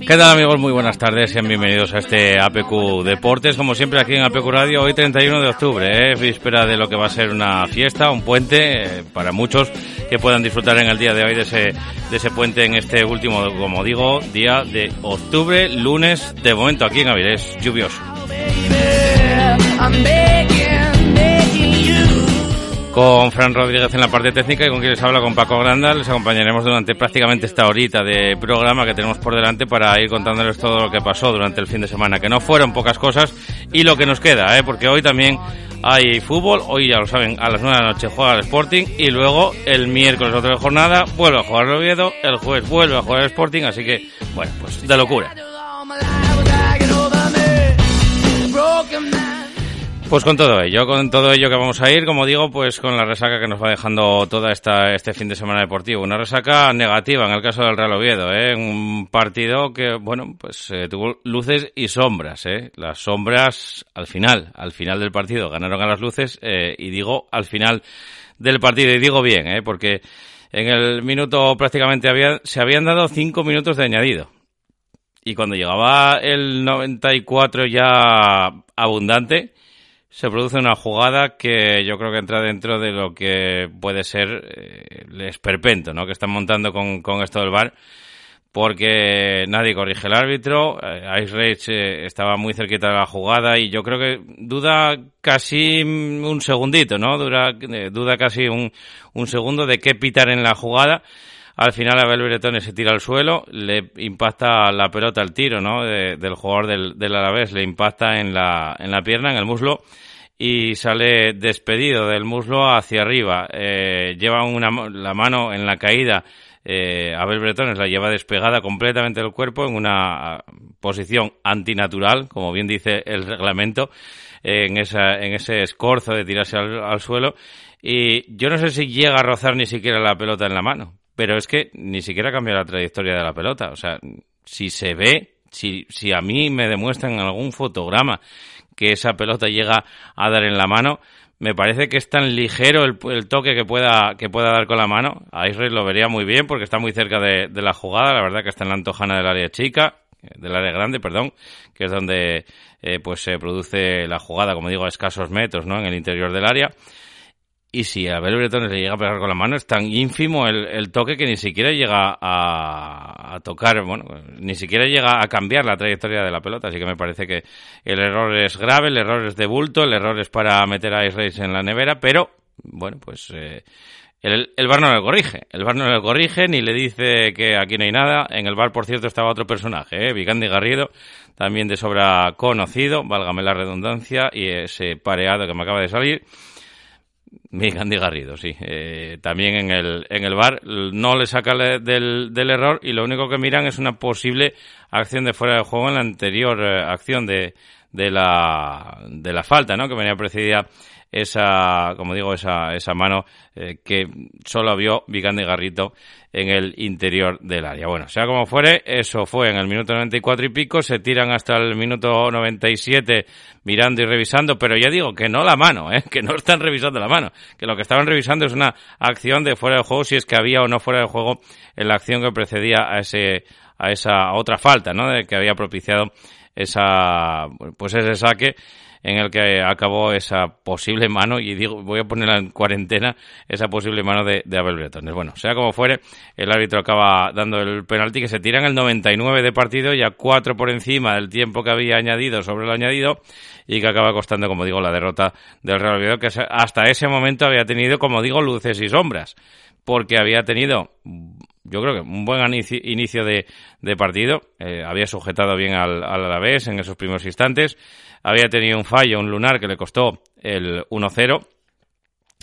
¿Qué tal amigos? Muy buenas tardes, sean bienvenidos a este APQ Deportes, como siempre aquí en APQ Radio, hoy 31 de octubre, ¿eh? víspera de lo que va a ser una fiesta, un puente, eh, para muchos que puedan disfrutar en el día de hoy de ese, de ese puente en este último, como digo, día de octubre, lunes, de momento aquí en Avilés, lluvioso. Con Fran Rodríguez en la parte técnica y con quien les habla con Paco Granda, les acompañaremos durante prácticamente esta horita de programa que tenemos por delante para ir contándoles todo lo que pasó durante el fin de semana, que no fueron pocas cosas y lo que nos queda, ¿eh? porque hoy también hay fútbol, hoy ya lo saben, a las 9 de la noche juega el Sporting y luego el miércoles otra jornada vuelve a jugar el Oviedo, el jueves vuelve a jugar el Sporting, así que, bueno, pues de locura. Pues con todo ello, con todo ello que vamos a ir, como digo, pues con la resaca que nos va dejando toda esta este fin de semana deportivo. Una resaca negativa en el caso del Real Oviedo, ¿eh? Un partido que, bueno, pues eh, tuvo luces y sombras, ¿eh? Las sombras al final, al final del partido ganaron a las luces eh, y digo al final del partido y digo bien, ¿eh? Porque en el minuto prácticamente había, se habían dado cinco minutos de añadido. Y cuando llegaba el 94 ya abundante, se produce una jugada que yo creo que entra dentro de lo que puede ser eh, el esperpento ¿no? que están montando con, con esto del VAR, porque nadie corrige el árbitro, eh, Ice Rage eh, estaba muy cerquita de la jugada y yo creo que duda casi un segundito, ¿no? Dura, duda casi un, un segundo de qué pitar en la jugada. Al final Abel Bretone se tira al suelo, le impacta la pelota al tiro, ¿no? De- del jugador del, del Alavés, le impacta en la, en la pierna, en el muslo, y sale despedido del muslo hacia arriba. Eh, lleva una, la mano en la caída. Eh, Abel Bretones la lleva despegada completamente del cuerpo en una ah, posición antinatural, como bien dice el reglamento, eh, en, esa, en ese escorzo de tirarse al, al suelo. Y yo no sé si llega a rozar ni siquiera la pelota en la mano, pero es que ni siquiera cambia la trayectoria de la pelota. O sea, si se ve, si, si a mí me demuestran en algún fotograma que esa pelota llega a dar en la mano, me parece que es tan ligero el, el toque que pueda, que pueda dar con la mano. A Israel lo vería muy bien porque está muy cerca de, de la jugada, la verdad que está en la antojana del área chica, del área grande, perdón, que es donde eh, pues se produce la jugada, como digo, a escasos metros, ¿no? En el interior del área. Y si a Abel Bretones le llega a pegar con la mano, es tan ínfimo el, toque que ni siquiera llega a, a tocar, bueno, ni siquiera llega a cambiar la trayectoria de la pelota. Así que me parece que el error es grave, el error es de bulto, el error es para meter a Ice Race en la nevera, pero, bueno, pues eh, el, el VAR no le corrige. El VAR no le corrige ni le dice que aquí no hay nada. En el VAR, por cierto, estaba otro personaje, ¿eh? Vigandi Garrido, también de sobra conocido, válgame la redundancia, y ese pareado que me acaba de salir. Vigandi Garrido, sí. Eh, también en el, en el bar no le saca le- del, del error y lo único que miran es una posible acción de fuera de juego en la anterior eh, acción de, de, la, de la falta, ¿no? Que venía precedida esa, como digo, esa, esa mano eh, que solo vio Vicandi Garrito en el interior del área. Bueno, sea como fuere, eso fue en el minuto 94 y pico, se tiran hasta el minuto 97 mirando y revisando, pero ya digo que no la mano, ¿eh? que no están revisando la mano, que lo que estaban revisando es una acción de fuera de juego, si es que había o no fuera de juego en la acción que precedía a ese a esa otra falta, ¿no? De que había propiciado esa pues ese saque en el que acabó esa posible mano, y digo, voy a ponerla en cuarentena, esa posible mano de, Abel Bretones. Bueno, sea como fuere, el árbitro acaba dando el penalti que se tira en el 99 de partido, ya cuatro por encima del tiempo que había añadido sobre el añadido, y que acaba costando, como digo, la derrota del Real Oviedo, que hasta ese momento había tenido, como digo, luces y sombras, porque había tenido yo creo que un buen inicio de, partido. Eh, había sujetado bien al, al Alavés en esos primeros instantes había tenido un fallo, un lunar que le costó el 1-0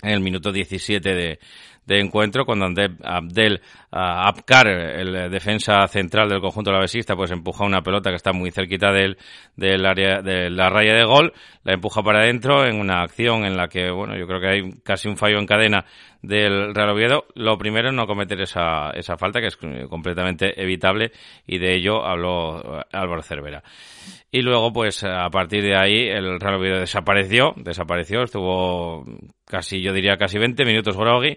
en el minuto 17 de, de encuentro cuando Abdel Abkar, el defensa central del conjunto lavesista, pues empuja una pelota que está muy cerquita del, del área de la raya de gol, la empuja para adentro en una acción en la que, bueno, yo creo que hay casi un fallo en cadena del Real Oviedo. Lo primero es no cometer esa, esa falta, que es completamente evitable, y de ello habló Álvaro Cervera. Y luego, pues a partir de ahí, el Real Oviedo desapareció, desapareció, estuvo casi, yo diría casi 20 minutos Grogui,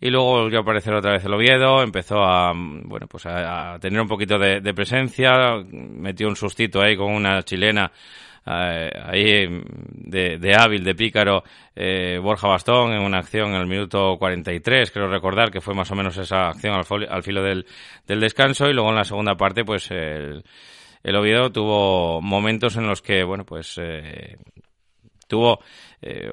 y luego volvió a aparecer otra vez el Oviedo, empezó a, bueno, pues a, tener un poquito de, presencia, metió un sustito ahí con una chilena eh, ahí de, de, hábil, de pícaro, eh, Borja Bastón en una acción en el minuto 43, creo recordar que fue más o menos esa acción al, filo del, del, descanso y luego en la segunda parte pues el, el Oviedo tuvo momentos en los que, bueno, pues eh, tuvo eh,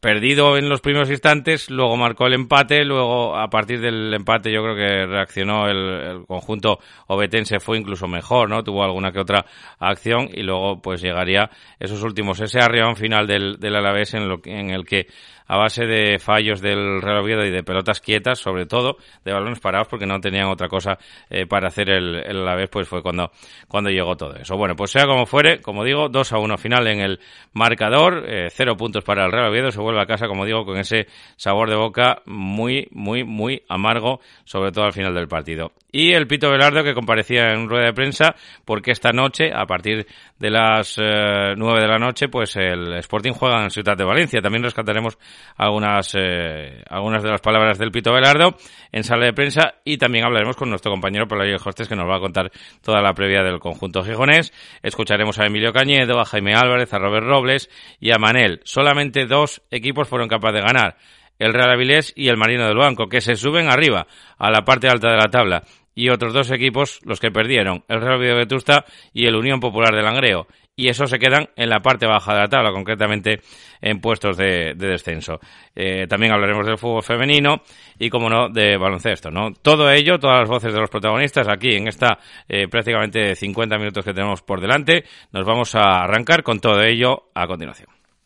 perdido en los primeros instantes, luego marcó el empate, luego a partir del empate yo creo que reaccionó el, conjunto obetense fue incluso mejor, ¿no? Tuvo alguna que otra acción y luego pues llegaría esos últimos, ese arrión final del, del Alavés en, lo, en el que a base de fallos del Real Oviedo y de pelotas quietas, sobre todo de balones parados, porque no tenían otra cosa eh, para hacer el, el vez, pues fue cuando, cuando llegó todo eso. Bueno, pues sea como fuere, como digo, 2 a 1 final en el marcador, eh, cero puntos para el Real Oviedo, se vuelve a casa, como digo, con ese sabor de boca muy, muy, muy amargo, sobre todo al final del partido. Y el Pito Velardo que comparecía en rueda de prensa, porque esta noche, a partir de las eh, nueve de la noche, pues el Sporting juega en Ciudad de Valencia. También rescataremos algunas, eh, algunas de las palabras del Pito Velardo en sala de prensa y también hablaremos con nuestro compañero Pelayo Hostes que nos va a contar toda la previa del conjunto gijonés. Escucharemos a Emilio Cañedo, a Jaime Álvarez, a Robert Robles y a Manel. Solamente dos equipos fueron capaces de ganar el Real Avilés y el Marino del Banco, que se suben arriba, a la parte alta de la tabla y otros dos equipos los que perdieron, el Real Oviedo Vetusta y el Unión Popular de Langreo. Y eso se quedan en la parte baja de la tabla, concretamente en puestos de, descenso. Eh, también hablaremos del fútbol femenino y, como no, de baloncesto. ¿no? Todo ello, todas las voces de los protagonistas aquí en esta eh, prácticamente 50 minutos que tenemos por delante. Nos vamos a arrancar con todo ello a continuación.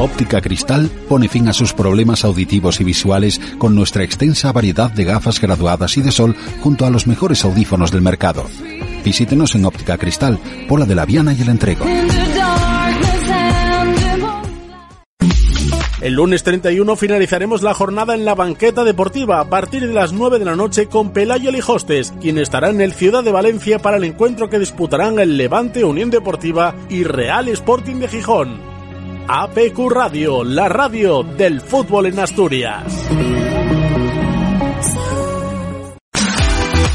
Óptica Cristal pone fin a sus problemas auditivos y visuales con nuestra extensa variedad de gafas graduadas y de sol junto a los mejores audífonos del mercado. Visítenos en Óptica Cristal, Pola de la Viana y el Entrego. El lunes 31 finalizaremos la jornada en la banqueta deportiva a partir de las 9 de la noche con Pelayo Lijostes, quien estará en el Ciudad de Valencia para el encuentro que disputarán el Levante Unión Deportiva y Real Sporting de Gijón. APQ Radio, la radio del fútbol en Asturias.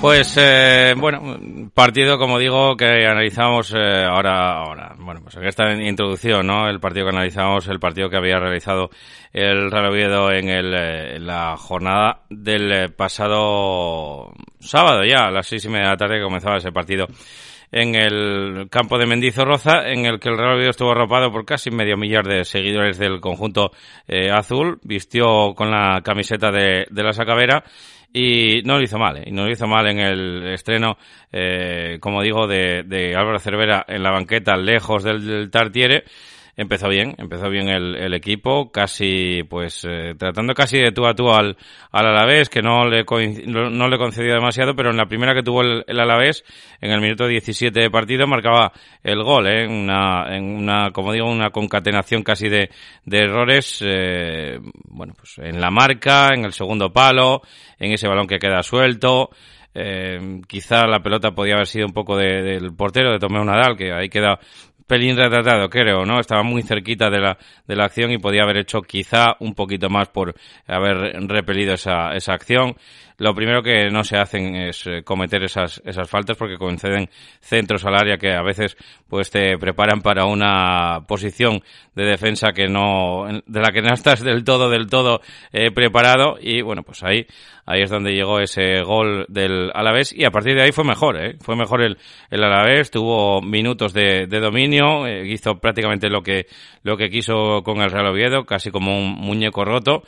Pues eh, bueno, partido como digo que analizamos eh, ahora, ahora, bueno, pues en esta introducción, ¿no? El partido que analizamos, el partido que había realizado el Real Oviedo en, el, eh, en la jornada del pasado sábado ya, a las seis y media de la tarde que comenzaba ese partido en el campo de Mendizorroza, en el que el Real Oviedo estuvo arropado por casi medio millar de seguidores del conjunto azul, vistió con la camiseta de, de la Sacavera y no lo hizo mal, ¿eh? y no lo hizo mal en el estreno, eh, como digo, de, de, Álvaro Cervera en la banqueta, lejos del, del Tartiere. Empezó bien, empezó bien el, el equipo, casi, pues, eh, tratando casi de tú a tú al, al Alavés, que no le, no le concedió demasiado, pero en la primera que tuvo el, Alavés, en el minuto 17 de partido, marcaba el gol, ¿eh? Una, en una, como digo, una concatenación casi de, de errores, eh, bueno, pues en la marca, en el segundo palo, en ese balón que queda suelto, eh, quizá la pelota podía haber sido un poco de, del portero de Tomeo Nadal, que ahí queda pelín retratado, creo, ¿no? Estaba muy cerquita de la, de la acción y podía haber hecho quizá un poquito más por haber repelido esa, esa acción. Lo primero que no se hacen es eh, cometer esas, esas faltas porque conceden centros al área que a veces pues te preparan para una posición de defensa que no, de la que no estás del todo, del todo eh, preparado. Y bueno, pues ahí, ahí es donde llegó ese gol del Alavés. Y a partir de ahí fue mejor, ¿eh? Fue mejor el, el Alavés, tuvo minutos de, de dominio, eh, hizo prácticamente lo que, lo que quiso con el Real Oviedo, casi como un muñeco roto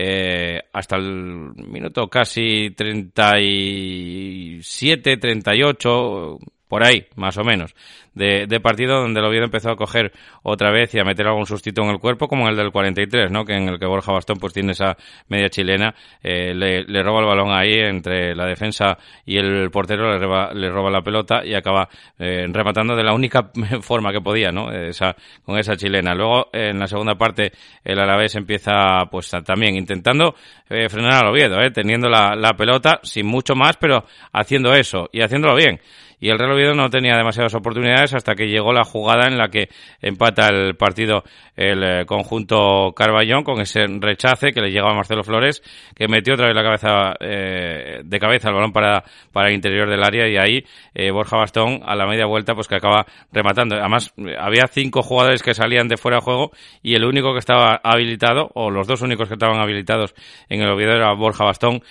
eh, hasta el minuto casi 37, 38, por ahí, más o menos de, partido donde el Oviedo empezó a coger otra vez y a meter algún sustito en el cuerpo, como en el del 43, ¿no? Que en el que Borja Bastón pues tiene esa media chilena, eh, le, roba el balón ahí entre la defensa y el portero, le, roba, le roba la pelota y acaba eh, rematando de la única forma que podía, ¿no? Esa, con esa chilena. Luego, en la segunda parte, el Alavés empieza pues también intentando eh, frenar al Oviedo, ¿eh? teniendo la, la pelota sin mucho más, pero haciendo eso y haciéndolo bien y el Real Oviedo no tenía demasiadas oportunidades hasta que llegó la jugada en la que empata el partido el eh, conjunto Carballón con ese rechace que le llegaba a Marcelo Flores que metió otra vez la cabeza eh, de cabeza el balón para, para el interior del área y ahí eh, Borja Bastón a la media vuelta pues que acaba rematando. Además había cinco jugadores que salían de fuera de juego y el único que estaba habilitado o los dos únicos que estaban habilitados en el Oviedo era Borja Bastón,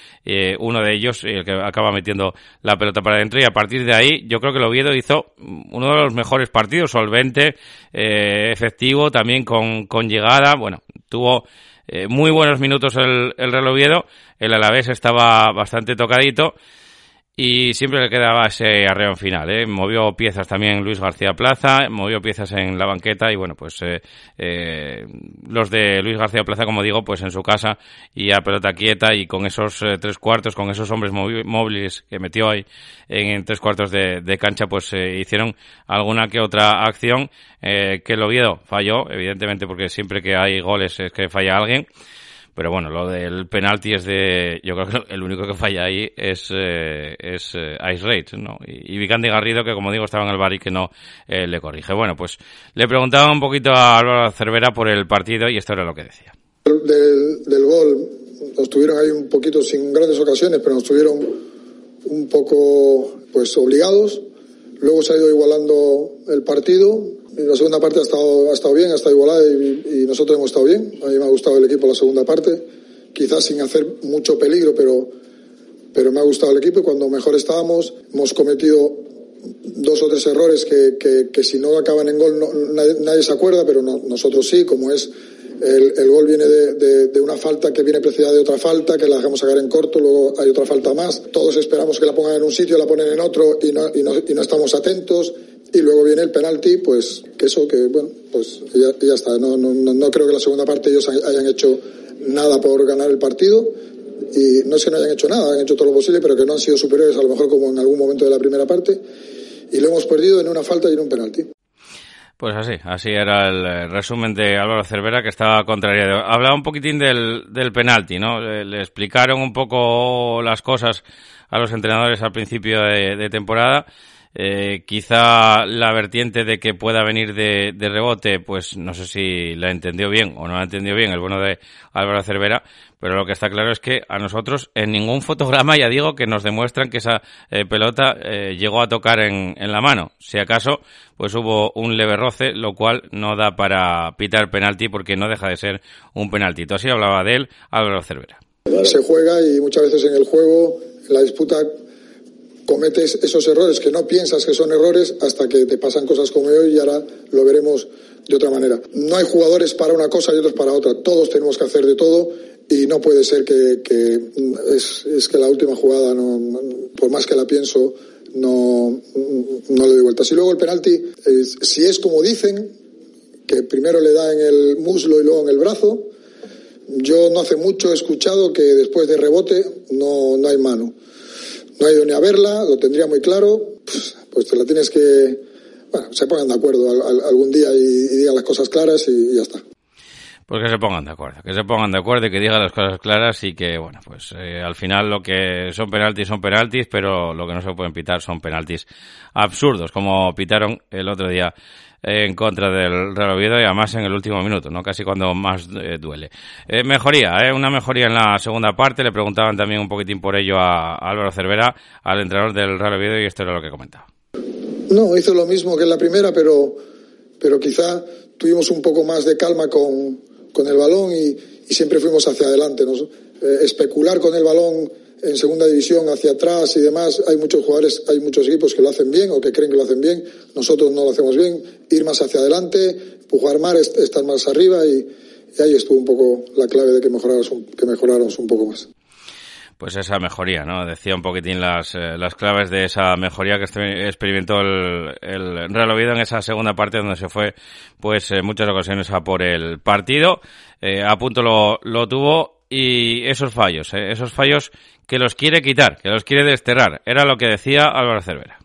uno de ellos el que acaba metiendo la pelota para adentro y a partir de ahí yo creo que el Oviedo hizo uno de los mejores partidos, solvente, eh, efectivo, también con, con llegada. Bueno, tuvo eh, muy buenos minutos el, el Real Oviedo. El Alavés estaba bastante tocadito y siempre le quedaba ese arreo final. ¿eh? Movió piezas también Luis García Plaza, movió piezas en la banqueta y bueno, pues eh, eh, los de Luis García Plaza, como digo, pues en su casa y a pelota quieta y con esos eh, tres cuartos, con esos hombres móviles que metió ahí en, tres cuartos de, de cancha, pues eh, hicieron alguna que otra acción eh, que el Oviedo falló, evidentemente porque siempre que hay goles es que falla alguien. Pero bueno, lo del penalti es de. Yo creo que el único que falla ahí es, eh, es eh, Ice Rage, ¿no? Y, y Vicandi Garrido, que como digo, estaba en el bar y que no eh, le corrige. Bueno, pues le preguntaba un poquito a Álvaro Cervera por el partido y esto era lo que decía. Del, del gol, nos tuvieron ahí un poquito sin grandes ocasiones, pero nos tuvieron un poco pues obligados. Luego se ha ido igualando el partido. La segunda parte ha estado, ha estado bien, ha estado igualada y, nosotros hemos estado bien. A mí me ha gustado el equipo la segunda parte, quizás sin hacer mucho peligro, pero, pero me ha gustado el equipo y cuando mejor estábamos hemos cometido dos o tres errores que, que, si no acaban en gol no, nadie, se acuerda, pero no, nosotros sí, como es el, el gol viene de, de, de, una falta que viene precedida de otra falta, que la dejamos sacar en corto, luego hay otra falta más. Todos esperamos que la pongan en un sitio, la ponen en otro y no, y no, y no estamos atentos. Y luego viene el penalti, pues que eso, que bueno, pues ya, ya está. No, no, no creo que la segunda parte ellos hayan hecho nada por ganar el partido. Y no es que no hayan hecho nada, han hecho todo lo posible, pero que no han sido superiores a lo mejor como en algún momento de la primera parte. Y lo hemos perdido en una falta y en un penalti. Pues así, así era el resumen de Álvaro Cervera que estaba contrariado. Hablaba un poquitín del, del penalti, ¿no? Le, explicaron un poco las cosas a los entrenadores al principio de temporada. Eh, quizá la vertiente de que pueda venir de, rebote, pues no sé si la entendió bien o no la entendió bien el bueno de Álvaro Cervera, pero lo que está claro es que a nosotros en ningún fotograma, ya digo, que nos demuestran que esa eh, pelota eh, llegó a tocar en, la mano. Si acaso, pues hubo un leve roce, lo cual no da para pitar penalti porque no deja de ser un penalti. Tú así hablaba de él Álvaro Cervera. Se juega y muchas veces en el juego, la disputa cometes esos errores que no piensas que son errores hasta que te pasan cosas como hoy y ahora lo veremos de otra manera. No hay jugadores para una cosa y otros para otra. Todos tenemos que hacer de todo y no puede ser que, que es, que la última jugada, no, por más que la pienso, no, no le doy vueltas. Y luego el penalti, si es como dicen, que primero le da en el muslo y luego en el brazo, yo no hace mucho he escuchado que después de rebote no, no hay mano no ha ido ni a verla, lo tendría muy claro, pues te la tienes que, bueno, se pongan de acuerdo algún día y, y digan las cosas claras y, y, ya está. Pues que se pongan de acuerdo, que se pongan de acuerdo y que digan las cosas claras y que, bueno, pues eh, al final lo que son penaltis son penaltis, pero lo que no se pueden pitar son penaltis absurdos, como pitaron el otro día en contra del Real Oviedo y además en el último minuto, ¿no? Casi cuando más eh, duele. Eh, mejoría, ¿eh? Una mejoría en la segunda parte. Le preguntaban también un poquitín por ello a, Álvaro Cervera, al entrenador del Real Oviedo, y esto era lo que comentaba. No, hizo lo mismo que en la primera, pero, pero quizá tuvimos un poco más de calma con, con el balón y, y siempre fuimos hacia adelante. ¿no? Eh, especular con el balón en segunda división hacia atrás y demás, hay muchos jugadores, hay muchos equipos que lo hacen bien o que creen que lo hacen bien, nosotros no lo hacemos bien, ir más hacia adelante, empujar más, estar más arriba y, y ahí estuvo un poco la clave de que mejoráramos un, que mejoráramos un poco más pues esa mejoría, ¿no? Decía un poquitín las, eh, las claves de esa mejoría que experimentó el, Real Oviedo en esa segunda parte donde se fue, pues, en muchas ocasiones a por el partido. Eh, a punto lo, lo tuvo y esos fallos, eh, esos fallos que los quiere quitar, que los quiere desterrar. Era lo que decía Álvaro Cervera.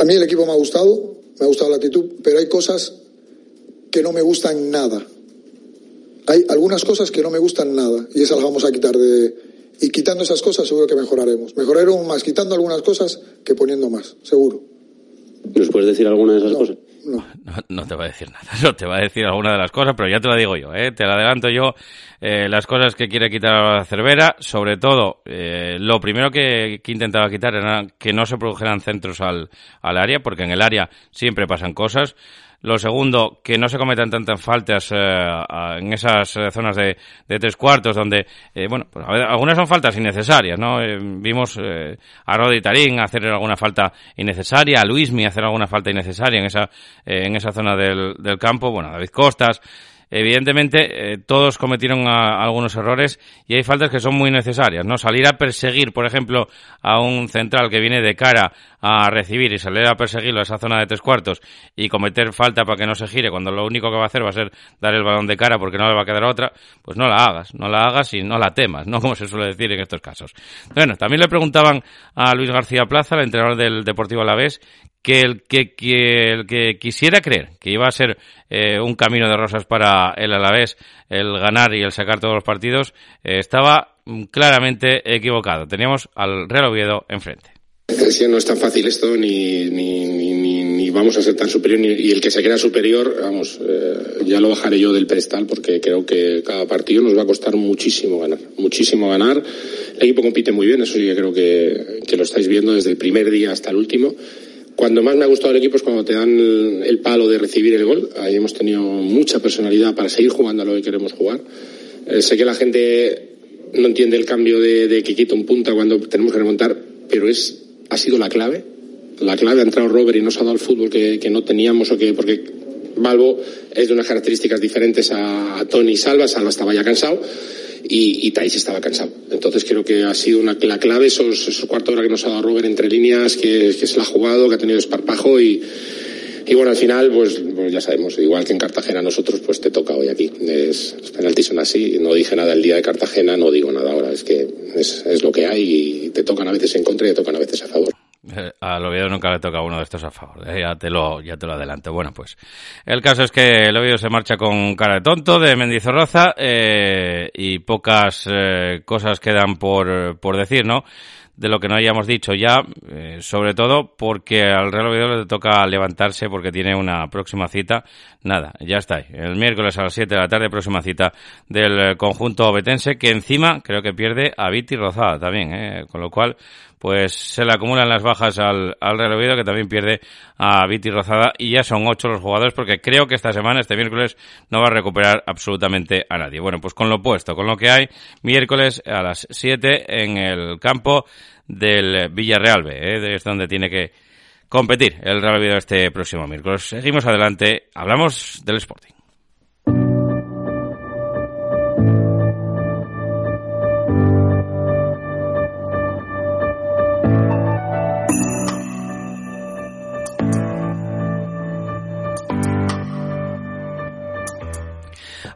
A mí el equipo me ha gustado, me ha gustado la actitud, pero hay cosas que no me gustan nada. Hay algunas cosas que no me gustan nada y esas las vamos a quitar de, y quitando esas cosas seguro que mejoraremos. Mejoraremos más quitando algunas cosas que poniendo más, seguro. ¿Nos puedes decir alguna de esas no, cosas? No. no. No, te va a decir nada, no te va a decir alguna de las cosas, pero ya te la digo yo, ¿eh? te la adelanto yo. Eh, las cosas que quiere quitar a la Cervera, sobre todo, eh, lo primero que, intentaba quitar era que no se produjeran centros al, al área, porque en el área siempre pasan cosas. Lo segundo, que no se cometan tantas faltas eh, en esas zonas de, de, tres cuartos donde, bueno, pues algunas son faltas innecesarias, ¿no? Vimos a Rodi Tarín hacer alguna falta innecesaria, a Luismi hacer alguna falta innecesaria en esa, en esa zona del, del campo, bueno, a David Costas, evidentemente eh, todos cometieron a, a algunos errores y hay faltas que son muy necesarias, ¿no? Salir a perseguir, por ejemplo, a un central que viene de cara a recibir y salir a perseguirlo a esa zona de tres cuartos y cometer falta para que no se gire cuando lo único que va a hacer va a ser dar el balón de cara porque no le va a quedar otra, pues no la hagas, no la hagas y no la temas, ¿no? Como se suele decir en estos casos. Bueno, también le preguntaban a Luis García Plaza, el entrenador del Deportivo Alavés, que el que, que, el que quisiera creer que iba a ser eh, un camino de rosas para el Alavés, el ganar y el sacar todos los partidos, eh, estaba claramente equivocado. Teníamos al Real Oviedo enfrente. No es tan fácil esto, ni, ni, vamos a ser tan superior, y el que se crea superior, vamos, eh, ya lo bajaré yo del pedestal, porque creo que cada partido nos va a costar muchísimo ganar, muchísimo ganar. El equipo compite muy bien, eso sí que creo que lo estáis viendo desde el primer día hasta el último cuando más me ha gustado el equipo es cuando te dan el, el palo de recibir el gol. Ahí hemos tenido mucha personalidad para seguir jugando a lo que queremos jugar. Eh, sé que la gente no entiende el cambio de, que quita un punta cuando tenemos que remontar, pero es ha sido la clave. La clave ha entrado Robert y nos ha dado el fútbol que, no teníamos o que porque Balbo es de unas características diferentes a, a Tony Salva. Salva estaba ya cansado y, y Thais estaba cansado. Entonces creo que ha sido una, la clave esos, esos cuartos hora que nos ha dado Robert entre líneas, que, que se la ha jugado, que ha tenido esparpajo y, y bueno, al final, pues, pues, ya sabemos, igual que en Cartagena nosotros, pues te toca hoy aquí. Es, los penaltis son así. No dije nada el día de Cartagena, no digo nada ahora. Es que es, es lo que hay y te tocan a veces en contra y te tocan a veces a favor. Eh, Al Oviedo nunca le toca uno de estos a favor, eh, ya te lo ya te lo adelanto. Bueno, pues el caso es que el Oviedo se marcha con cara de tonto de Mendizorroza eh, y pocas eh, cosas quedan por, por decir, ¿no? de lo que no hayamos dicho ya, sobre todo porque al Real Oviedo le toca levantarse porque tiene una próxima cita. Nada, ya está ahí. El miércoles a las 7 de la tarde, próxima cita del conjunto obetense, que encima creo que pierde a Viti Rozada también, eh, con lo cual pues se le acumulan las bajas al, al Real Oviedo, que también pierde a Viti Rozada, y ya son ocho los jugadores, porque creo que esta semana, este miércoles, no va a recuperar absolutamente a nadie. Bueno, pues con lo puesto, con lo que hay, miércoles a las 7 en el campo del Villarreal B, ¿eh? es donde tiene que competir el Real Oviedo este próximo miércoles. Seguimos adelante, hablamos del Sporting.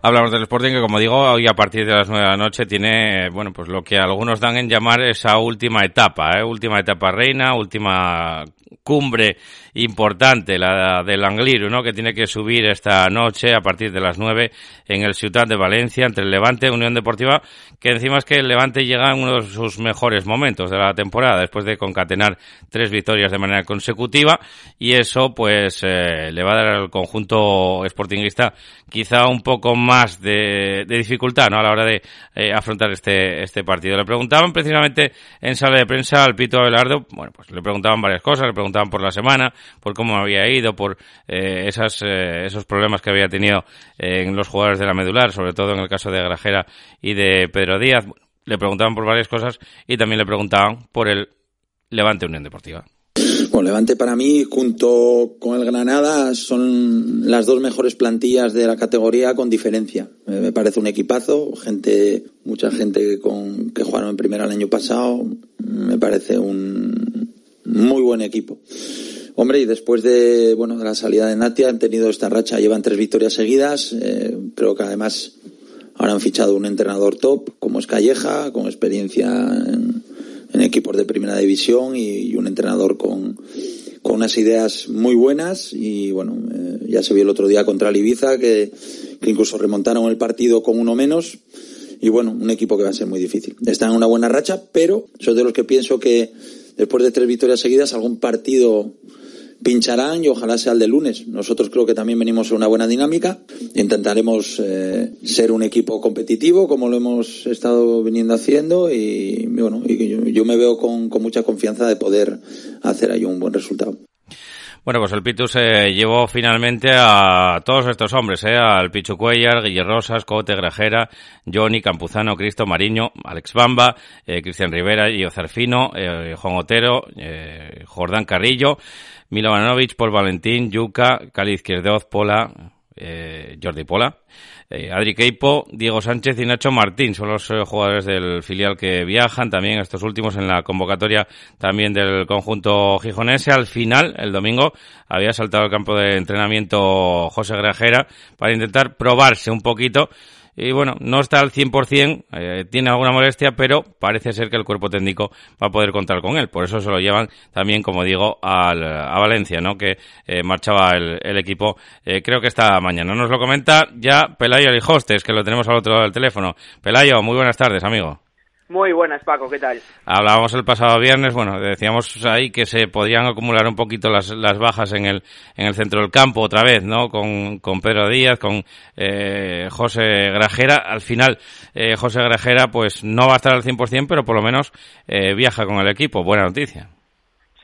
Hablamos del Sporting que, como digo, hoy a partir de las nueve de la noche tiene, bueno, pues lo que algunos dan en llamar esa última etapa, ¿eh? última etapa reina, última cumbre importante, la del Angliru, ¿no? Que tiene que subir esta noche a partir de las nueve en el Ciudad de Valencia entre el Levante y Unión Deportiva, que encima es que el Levante llega en uno de sus mejores momentos de la temporada, después de concatenar tres victorias de manera consecutiva, y eso, pues, eh, le va a dar al conjunto sportingista quizá un poco más de, dificultad, ¿no? A la hora de eh, afrontar este, este partido. Le preguntaban precisamente en sala de prensa al Pito Abelardo, bueno, pues le preguntaban varias cosas, preguntaban por la semana, por cómo había ido, por eh, esas, eh, esos problemas que había tenido eh, en los jugadores de la medular, sobre todo en el caso de Grajera y de Pedro Díaz. Le preguntaban por varias cosas y también le preguntaban por el Levante Unión Deportiva. Bueno, Levante para mí, junto con el Granada, son las dos mejores plantillas de la categoría con diferencia. Eh, Me parece un equipazo, gente, mucha gente con, que jugaron en primera el año pasado. Me parece un muy buen equipo. Hombre, y después de, bueno, de la salida de Natia han tenido esta racha, llevan tres victorias seguidas. Eh, creo que además ahora han fichado un entrenador top, como es Calleja, con experiencia en, en equipos de primera división y, un entrenador con, con unas ideas muy buenas y bueno, eh, ya se vio el otro día contra el Ibiza que, que incluso remontaron el partido con uno menos y bueno, un equipo que va a ser muy difícil. Están en una buena racha, pero soy de los que pienso que después de tres victorias seguidas algún partido pincharán y ojalá sea el de lunes. Nosotros creo que también venimos en una buena dinámica. Intentaremos eh, ser un equipo competitivo como lo hemos estado viniendo haciendo y bueno, y yo, me veo con, con mucha confianza de poder hacer ahí un buen resultado. Bueno, pues el Pitu se llevó finalmente a todos estos hombres, ¿eh? al Pichu Cuellar, Guille Rosas, Cote, Grajera, Johnny, Campuzano, Cristo, Mariño, Alex Bamba, eh, Cristian Rivera, Gio Cerfino, eh, Juan Otero, eh, Jordán Carrillo, Milo Manovich, Paul Valentín, Yuca, Cali Izquierdoz, Pola, eh, Jordi Pola, eh, Adri Keipo, Diego Sánchez y Nacho Martín son los eh, jugadores del filial que viajan también estos últimos en la convocatoria también del conjunto gijonese. Al final, el domingo, había saltado al campo de entrenamiento José Grajera para intentar probarse un poquito y bueno, no está al 100%, eh, tiene alguna molestia, pero parece ser que el cuerpo técnico va a poder contar con él. Por eso se lo llevan también, como digo, al, a Valencia, ¿no? Que eh, marchaba el, el equipo, eh, creo que esta mañana. Nos lo comenta ya Pelayo Lijostes, que lo tenemos al otro lado del teléfono. Pelayo, muy buenas tardes, amigo. Muy buenas, Paco, ¿qué tal? Hablábamos el pasado viernes, bueno, decíamos ahí que se podían acumular un poquito las, las bajas en el, en el centro del campo otra vez, ¿no? Con, con Pedro Díaz, con eh, José Grajera. Al final, eh, José Grajera, pues no va a estar al 100%, pero por lo menos eh, viaja con el equipo. Buena noticia.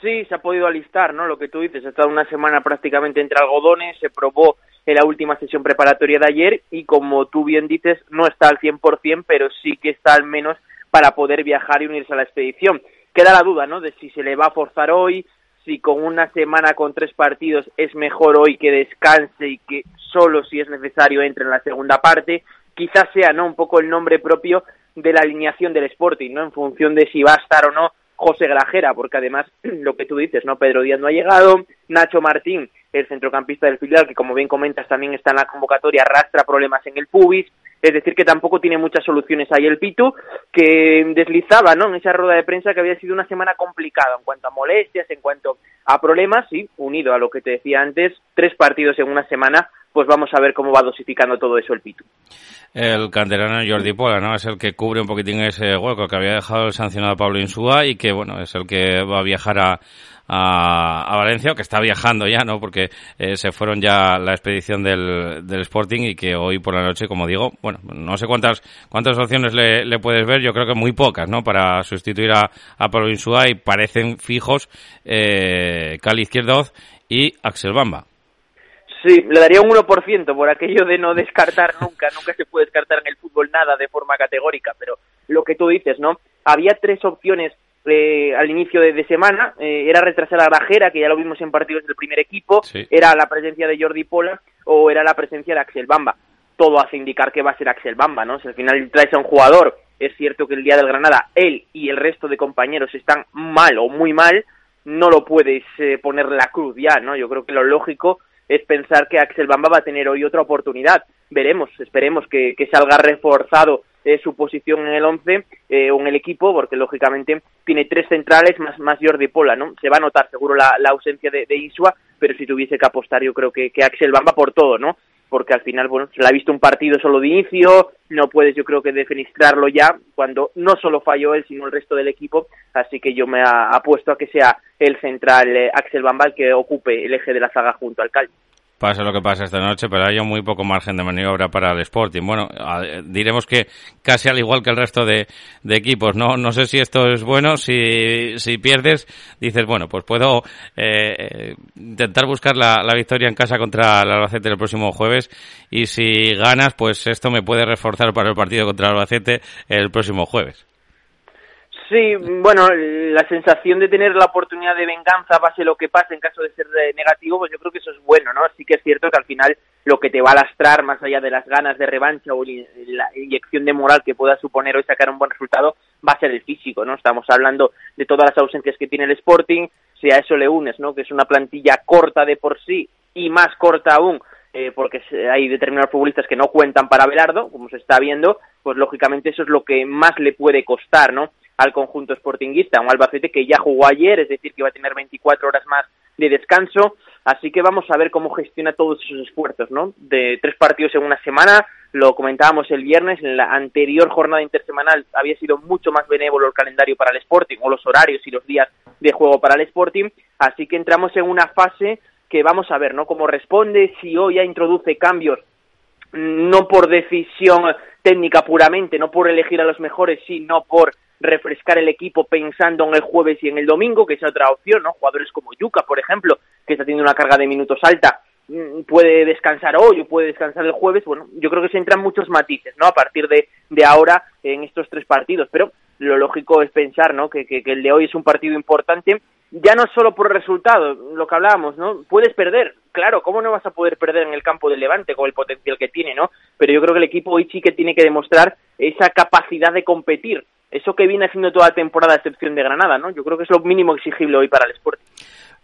Sí, se ha podido alistar, ¿no? Lo que tú dices, ha estado una semana prácticamente entre algodones, se probó en la última sesión preparatoria de ayer y como tú bien dices, no está al 100%, pero sí que está al menos para poder viajar y unirse a la expedición. Queda la duda, ¿no? De si se le va a forzar hoy, si con una semana con tres partidos es mejor hoy que descanse y que solo si es necesario entre en la segunda parte. Quizás sea, ¿no? Un poco el nombre propio de la alineación del Sporting, ¿no? En función de si va a estar o no José Grajera, porque además lo que tú dices, ¿no? Pedro Díaz no ha llegado, Nacho Martín, el centrocampista del filial, que como bien comentas también está en la convocatoria, arrastra problemas en el pubis, es decir, que tampoco tiene muchas soluciones ahí el Pitu, que deslizaba, ¿no? En esa rueda de prensa que había sido una semana complicada en cuanto a molestias, en cuanto a problemas, y unido a lo que te decía antes, tres partidos en una semana, pues vamos a ver cómo va dosificando todo eso el Pitu. El canterano Jordi Pola, ¿no? Es el que cubre un poquitín ese hueco que había dejado el sancionado Pablo Insúa y que, bueno, es el que va a viajar a, a, Valencia, o que está viajando ya, ¿no? Porque eh, se fueron ya la expedición del, del Sporting y que hoy por la noche, como digo, bueno, no sé cuántas cuántas opciones le, puedes ver, yo creo que muy pocas, ¿no? Para sustituir a, a Pablo Insúa y parecen fijos eh, Cali Izquierdoz y Axel Bamba. Sí, le daría un 1% por aquello de no descartar nunca, nunca se puede descartar en el fútbol nada de forma categórica, pero lo que tú dices, ¿no? Había tres opciones eh, al inicio de, de semana, eh, era retrasar a Grajera, que ya lo vimos en partidos del primer equipo, Sí. era la presencia de Jordi Pola o era la presencia de Axel Bamba. Todo hace indicar que va a ser Axel Bamba, ¿no? Si al final traes a un jugador, es cierto que el día del Granada, él y el resto de compañeros están mal o muy mal, no lo puedes eh, poner la cruz ya, ¿no? Yo creo que lo lógico es pensar que Axel Bamba va a tener hoy otra oportunidad. Veremos, esperemos que, que salga reforzado eh, su posición en el 11 eh, o en el equipo, porque lógicamente tiene tres centrales más, Jordi Pola, ¿no? Se va a notar seguro la, ausencia de, de Isua, pero si tuviese que apostar yo creo que Axel Bamba por todo, ¿no? Porque al final, bueno, se le ha visto un partido solo de inicio, no puedes yo creo que defenestrarlo ya, cuando no solo falló él, sino el resto del equipo, así que yo me apuesto a que sea el central eh, Axel Bamba el que ocupe el eje de la zaga junto al Cali. Pase lo que pase esta noche, pero hay muy poco margen de maniobra para el Sporting. Bueno, a- diremos que casi al igual que el resto de, de equipos. No, no sé si esto es bueno. Si, si pierdes, dices, bueno, pues puedo eh, eh, intentar buscar la, la victoria en casa contra el Albacete el próximo jueves. Y si ganas, pues esto me puede reforzar para el partido contra el Albacete el próximo jueves. Sí, bueno, la sensación de tener la oportunidad de venganza, pase lo que pase en caso de ser eh, negativo, pues yo creo que eso es bueno, ¿no? Sí que es cierto que al final lo que te va a lastrar, más allá de las ganas de revancha o la inyección de moral que pueda suponer hoy sacar un buen resultado, va a ser el físico, ¿no? Estamos hablando de todas las ausencias que tiene el Sporting, si a eso le unes, ¿no? Que es una plantilla corta de por sí y más corta aún eh, porque hay determinados futbolistas que no cuentan para Belardo, como se está viendo, pues lógicamente eso es lo que más le puede costar, ¿no? Al conjunto sportinguista, un Albacete que ya jugó ayer, es decir, que va a tener 24 horas más de descanso, así que vamos a ver cómo gestiona todos esos esfuerzos, ¿no? De tres partidos en una semana, lo comentábamos el viernes, en la anterior jornada intersemanal había sido mucho más benévolo el calendario para el Sporting, o los horarios y los días de juego para el Sporting, así que entramos en una fase que vamos a ver, ¿no? Cómo responde, si hoy ya introduce cambios, no por decisión técnica puramente, no por elegir a los mejores, sino por refrescar el equipo pensando en el jueves y en el domingo, que es otra opción, ¿no? Jugadores como Yuca, por ejemplo, que está teniendo una carga de minutos alta, mm, puede descansar hoy o puede descansar el jueves, bueno, yo creo que se entran muchos matices, ¿no? A partir de, de ahora en estos tres partidos, pero lo lógico es pensar, ¿no? Que, que, que el de hoy es un partido importante, ya no solo por resultado, lo que hablábamos, ¿no? Puedes perder, claro, ¿cómo no vas a poder perder en el campo del Levante con el potencial que tiene, ¿no? Pero yo creo que el equipo hoy sí que tiene que demostrar esa capacidad de competir, eso que viene haciendo toda la temporada a excepción de Granada, ¿no? Yo creo que es lo mínimo exigible hoy para el Sporting.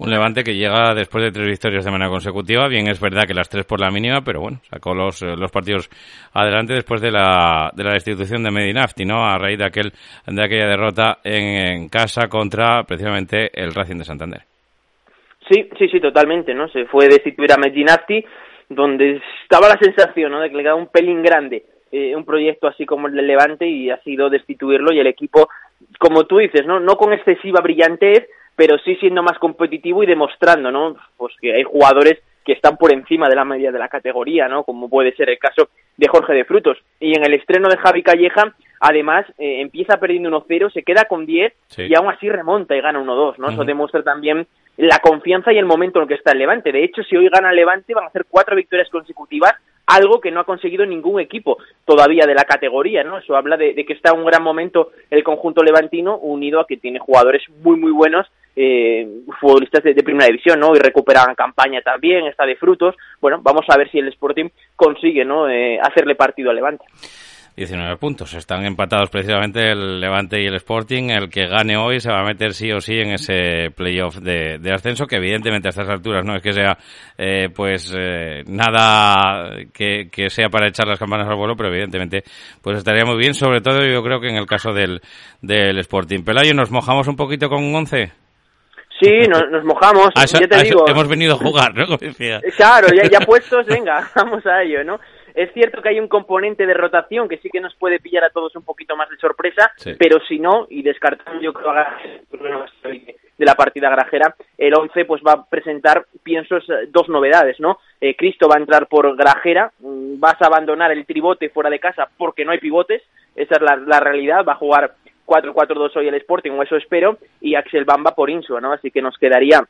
Un Levante que llega después de tres victorias de manera consecutiva. Bien, es verdad que las tres por la mínima, pero bueno, sacó los, eh, los partidos adelante después de la, de la destitución de Medinafti, ¿no? A raíz de, aquel, de aquella derrota en, en casa contra precisamente el Racing de Santander. Sí, sí, sí, totalmente, ¿no? Se fue destituir a Medinafti, donde estaba la sensación, ¿no? De que le quedaba un pelín grande eh, un proyecto así como el del Levante y ha sido destituirlo y el equipo, como tú dices, ¿no? No con excesiva brillantez, pero sí siendo más competitivo y demostrando, ¿no? Pues que hay jugadores que están por encima de la media de la categoría, ¿no? Como puede ser el caso de Jorge de Frutos. Y en el estreno de Javi Calleja además eh, empieza perdiendo 1-0, se queda con 10 Sí. y aún así remonta y gana 1-2, ¿no? Eso demuestra también la confianza y el momento en el que está el Levante. De hecho, si hoy gana el Levante, van a hacer cuatro victorias consecutivas, algo que no ha conseguido ningún equipo todavía de la categoría, ¿no? Eso habla de, que está en un gran momento el conjunto levantino, unido a que tiene jugadores muy, muy buenos, eh, futbolistas de, de primera división, ¿no? Y recuperan campaña también, está de frutos. Bueno, vamos a ver si el Sporting consigue, ¿no? Eh, hacerle partido al Levante. 19 puntos. Están empatados precisamente el Levante y el Sporting. El que gane hoy se va a meter sí o sí en ese playoff de, de ascenso, que evidentemente a estas alturas no es que sea eh, pues eh, nada que, que sea para echar las campanas al vuelo, pero evidentemente pues estaría muy bien, sobre todo yo creo que en el caso del, del Sporting. Pelayo, ¿nos mojamos un poquito con 11? Sí, nos, nos mojamos, eso- ya te digo. hemos venido a jugar, ¿no? Claro, ya, ya puestos, venga, vamos a ello, ¿no? Es cierto que hay un componente de rotación que sí que nos puede pillar a todos un poquito más de sorpresa, Sí. pero si no, y descartando yo creo a- de la partida grajera, el 11 pues va a presentar, pienso, eh, dos novedades, ¿no? Eh, Cristo va a entrar por grajera, mm, vas a abandonar el tribote fuera de casa porque no hay pivotes, esa es la, la realidad, va a jugar 4-4-2 hoy el Sporting, o eso espero, y Axel Bamba por Insua, ¿no? Así que nos quedaría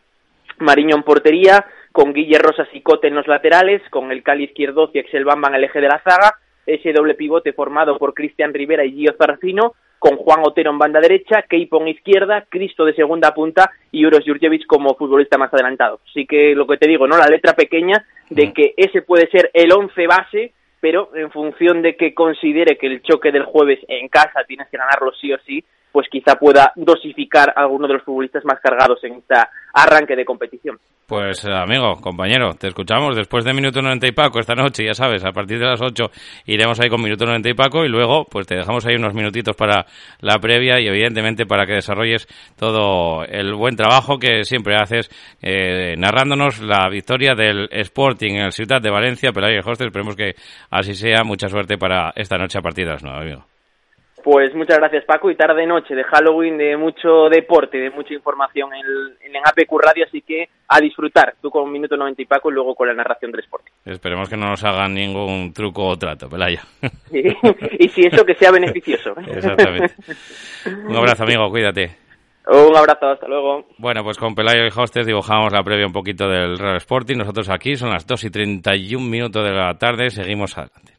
Mariño en portería, con Guille Rosas y Cote en los laterales, con el Cali izquierdo y Axel Bamba en el eje de la zaga, ese doble pivote formado por Cristian Rivera y Gio Zarcino, con Juan Otero en banda derecha, Keipo en izquierda, Cristo de segunda punta y Uros Jurjevic como futbolista más adelantado. Así que lo que te digo, ¿no? La letra pequeña de que ese puede ser el once base, pero en función de que considere que el choque del jueves en casa tienes que ganarlo sí o sí, pues quizá pueda dosificar a alguno de los futbolistas más cargados en este arranque de competición. Pues eh, amigo, compañero, te escuchamos después de Minuto 90 y Paco esta noche, ya sabes, a partir de las 8 iremos ahí con Minuto 90 y Paco y luego pues te dejamos ahí unos minutitos para la previa y evidentemente para que desarrolles todo el buen trabajo que siempre haces eh, narrándonos la victoria del Sporting en el Ciudad de Valencia, Pelayo y Hostel, esperemos que así sea, mucha suerte para esta noche a partir de las 9, amigo. Pues muchas gracias Paco y tarde noche de Halloween, de mucho deporte, de mucha información en, en APQ Radio, así que a disfrutar, tú con Minuto 90 y Paco y luego con la narración del Sporting. Esperemos que no nos hagan ningún truco o trato, Pelayo. Sí. y si eso que sea beneficioso. Exactamente. Un abrazo, amigo, cuídate. Un abrazo, hasta luego. Bueno, pues con Pelayo y Hostes dibujamos la previa un poquito del Real Sporting. Nosotros aquí son las 2 y 31 minutos de la tarde. Seguimos adelante.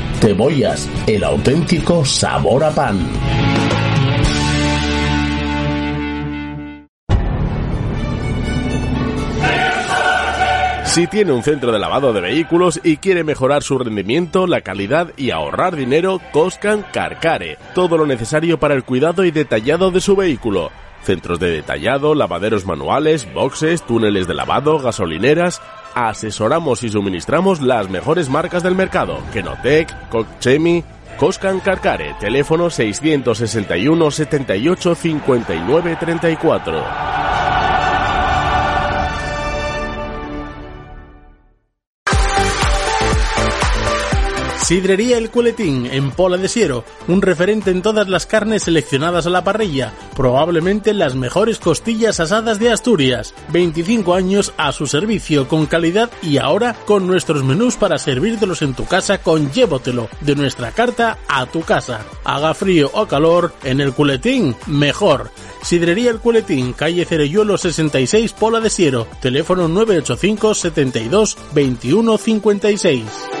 Cebollas, el auténtico sabor a pan. Si tiene un centro de lavado de vehículos y quiere mejorar su rendimiento, la calidad y ahorrar dinero, Coscan Carcare. Todo lo necesario para el cuidado y detallado de su vehículo. Centros de detallado, lavaderos manuales, boxes, túneles de lavado, gasolineras. Asesoramos y suministramos las mejores marcas del mercado. Kenotec, Cochemi, Coscan Carcare. Teléfono 661 78 59 34. Sidrería El Culetín, en Pola de Siero, un referente en todas las carnes seleccionadas a la parrilla, probablemente las mejores costillas asadas de Asturias. 25 años a su servicio con calidad y ahora con nuestros menús para servírtelos en tu casa con Llévotelo, de nuestra carta a tu casa. Haga frío o calor, en El Culetín, mejor. Sidrería El Culetín, calle Cereyuelo 66, Pola de Siero, teléfono 985 72 21 56.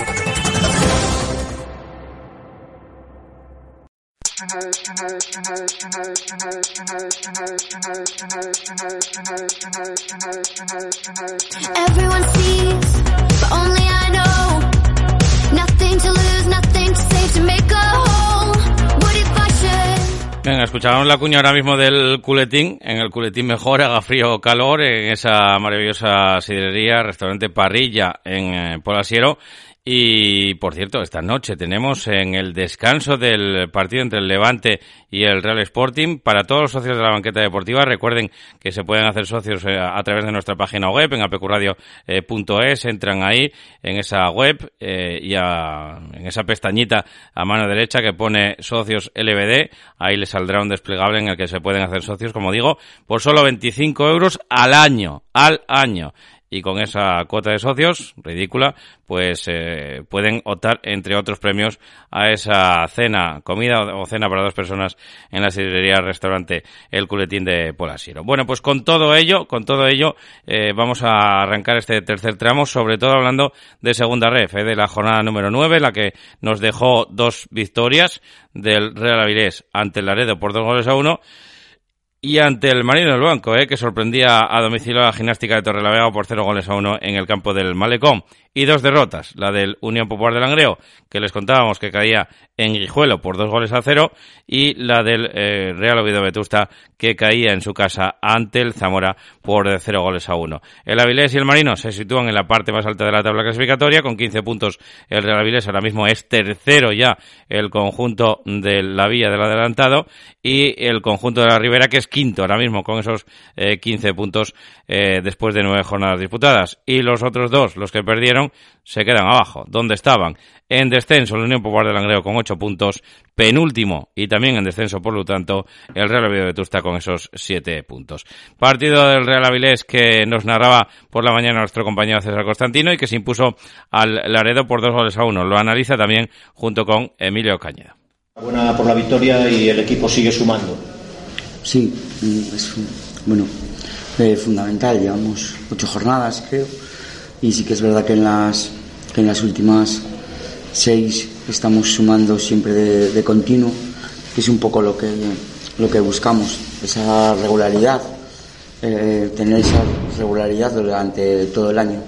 Everyone sees, but only I know. Nothing to lose, nothing to save to make a? Venga, escuchábamos la cuña ahora mismo del culetín. En el culetín mejor, haga frío o calor, en esa maravillosa sidrería, restaurante Parrilla en eh, Polasiero. Y, por cierto, esta noche tenemos en el descanso del partido entre el Levante y el Real Sporting, para todos los socios de la banqueta deportiva, recuerden que se pueden hacer socios eh, a través de nuestra página web, en apecuradio.es, entran ahí, en esa web, eh, y a- en esa pestañita a mano derecha que pone socios LBD, ahí les saldrá un desplegable en el que se pueden hacer socios, como digo, por solo 25 euros al año, al año y con esa cuota de socios, ridícula, pues eh, pueden optar, entre otros premios, a esa cena, comida o cena para dos personas en la sidrería restaurante El Culetín de Polasiero. Bueno, pues con todo ello, con todo ello, eh, vamos a arrancar este tercer tramo, sobre todo hablando de segunda ref, eh, de la jornada número 9, la que nos dejó dos victorias del Real Avilés ante el Laredo por dos goles a uno, y ante el Marino del Banco, eh, que sorprendía a domicilio a la gimnástica de Torrelavega por cero goles a uno en el campo del Malecón. Y dos derrotas, la del Unión Popular de Langreo, que les contábamos que caía en Guijuelo por dos goles a cero, y la del eh, Real Oviedo Vetusta, que caía en su casa ante el Zamora por cero goles a uno. El Avilés y el Marino se sitúan en la parte más alta de la tabla clasificatoria, con 15 puntos el Real Avilés ahora mismo es tercero ya el conjunto de la vía del adelantado, y el conjunto de la Ribera, que es quinto ahora mismo con esos eh, 15 puntos eh, después de nueve jornadas disputadas. Y los otros dos, los que perdieron, se quedan abajo, donde estaban. En descenso, la Unión Popular de Langreo con ocho puntos, penúltimo y también en descenso, por lo tanto, el Real Oviedo de Tusta con esos siete puntos. Partido del Real Avilés que nos narraba por la mañana nuestro compañero César Constantino y que se impuso al Laredo por dos goles a uno. Lo analiza también junto con Emilio Cañeda. Buena por la victoria y el equipo sigue sumando. Sí, mm, es bueno, eh, fundamental. Llevamos ocho jornadas, creo, y sí que es verdad que en las, que en las últimas seis estamos sumando siempre de, de continuo, que es un poco lo que, lo que buscamos, esa regularidad, eh, tener esa regularidad durante todo el año.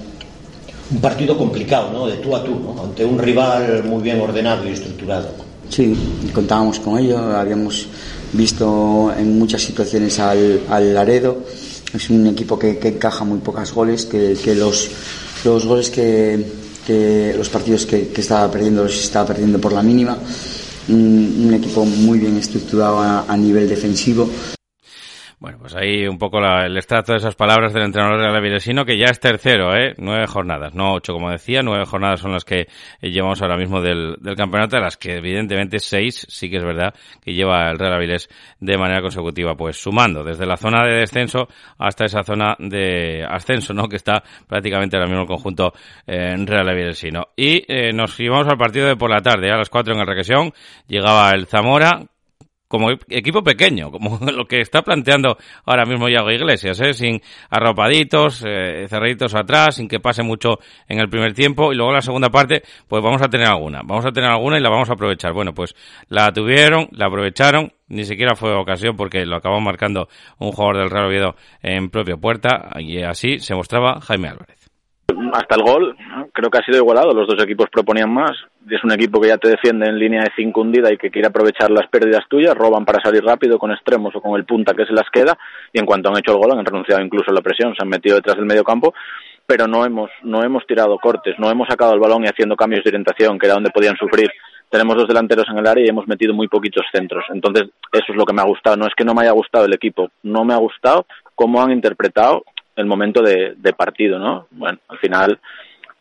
Un partido complicado, ¿no? De tú a tú, ¿no? Ante un rival muy bien ordenado y estructurado. Sí, contábamos con ello, habíamos visto en muchas situaciones al, al Laredo. Es un equipo que, que encaja muy pocas goles, que, que los, los goles que, los partidos que, estaba perdiendo los estaba perdiendo por la mínima. Un, equipo muy bien estructurado a nivel defensivo. Bueno, pues ahí un poco la- el extracto de esas palabras del entrenador del Avilesino, que ya es tercero, ¿eh? Nueve jornadas, no ocho como decía, nueve jornadas son las que eh, llevamos ahora mismo del, del campeonato, de las que evidentemente seis sí que es verdad que lleva el Real Avilés de manera consecutiva, pues sumando desde la zona de descenso hasta esa zona de ascenso, ¿no? Que está prácticamente ahora mismo el conjunto eh, Real Avilesino. Y eh, nos íbamos al partido de por la tarde, a las cuatro en el Requesión, llegaba el Zamora, como equipo pequeño, como lo que está planteando ahora mismo Iago Iglesias, ¿eh? sin arropaditos, eh, cerraditos atrás, sin que pase mucho en el primer tiempo y luego la segunda parte, pues vamos a tener alguna, vamos a tener alguna y la vamos a aprovechar. Bueno, pues la tuvieron, la aprovecharon, ni siquiera fue ocasión porque lo acabó marcando un jugador del Real Oviedo en propia puerta y así se mostraba Jaime Álvarez. hasta el gol. Creo que ha sido igualado. Los dos equipos proponían más. Es un equipo que ya te defiende en línea de cinco hundida y que quiere aprovechar las pérdidas tuyas. Roban para salir rápido con extremos o con el punta que se las queda. Y en cuanto han hecho el gol han renunciado incluso a la presión. Se han metido detrás del medio campo. Pero no hemos, no hemos tirado cortes, no hemos sacado el balón y haciendo cambios de orientación, que era donde podían sufrir. Tenemos dos delanteros en el área y hemos metido muy poquitos centros. Entonces, eso es lo que me ha gustado. No es que no me haya gustado el equipo, no me ha gustado cómo han interpretado el momento de, de partido, ¿no? Bueno, al final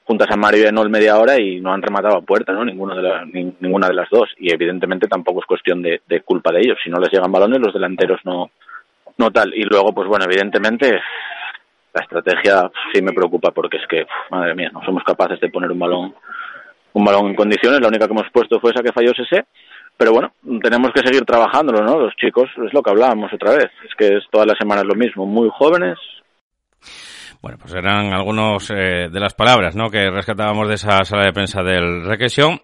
juntas a Mario y Enol media hora y no han rematado a puerta, ¿no? Ninguno de la, ni- ninguna de las dos. Y evidentemente tampoco es cuestión de, de culpa de ellos. Si no les llegan balones, los delanteros no, no tal. Y luego, pues bueno, evidentemente la estrategia sí me preocupa porque es que, madre mía, no somos capaces de poner un balón un balón en condiciones. La única que hemos puesto fue esa que falló ese. Pero bueno, tenemos que seguir trabajándolo, ¿no? Los chicos, es lo que hablábamos otra vez. Es que es todas las semanas lo mismo. Muy jóvenes, bueno, pues eran algunos eh, de las palabras ¿no? que rescatábamos de esa sala de prensa del Requesión.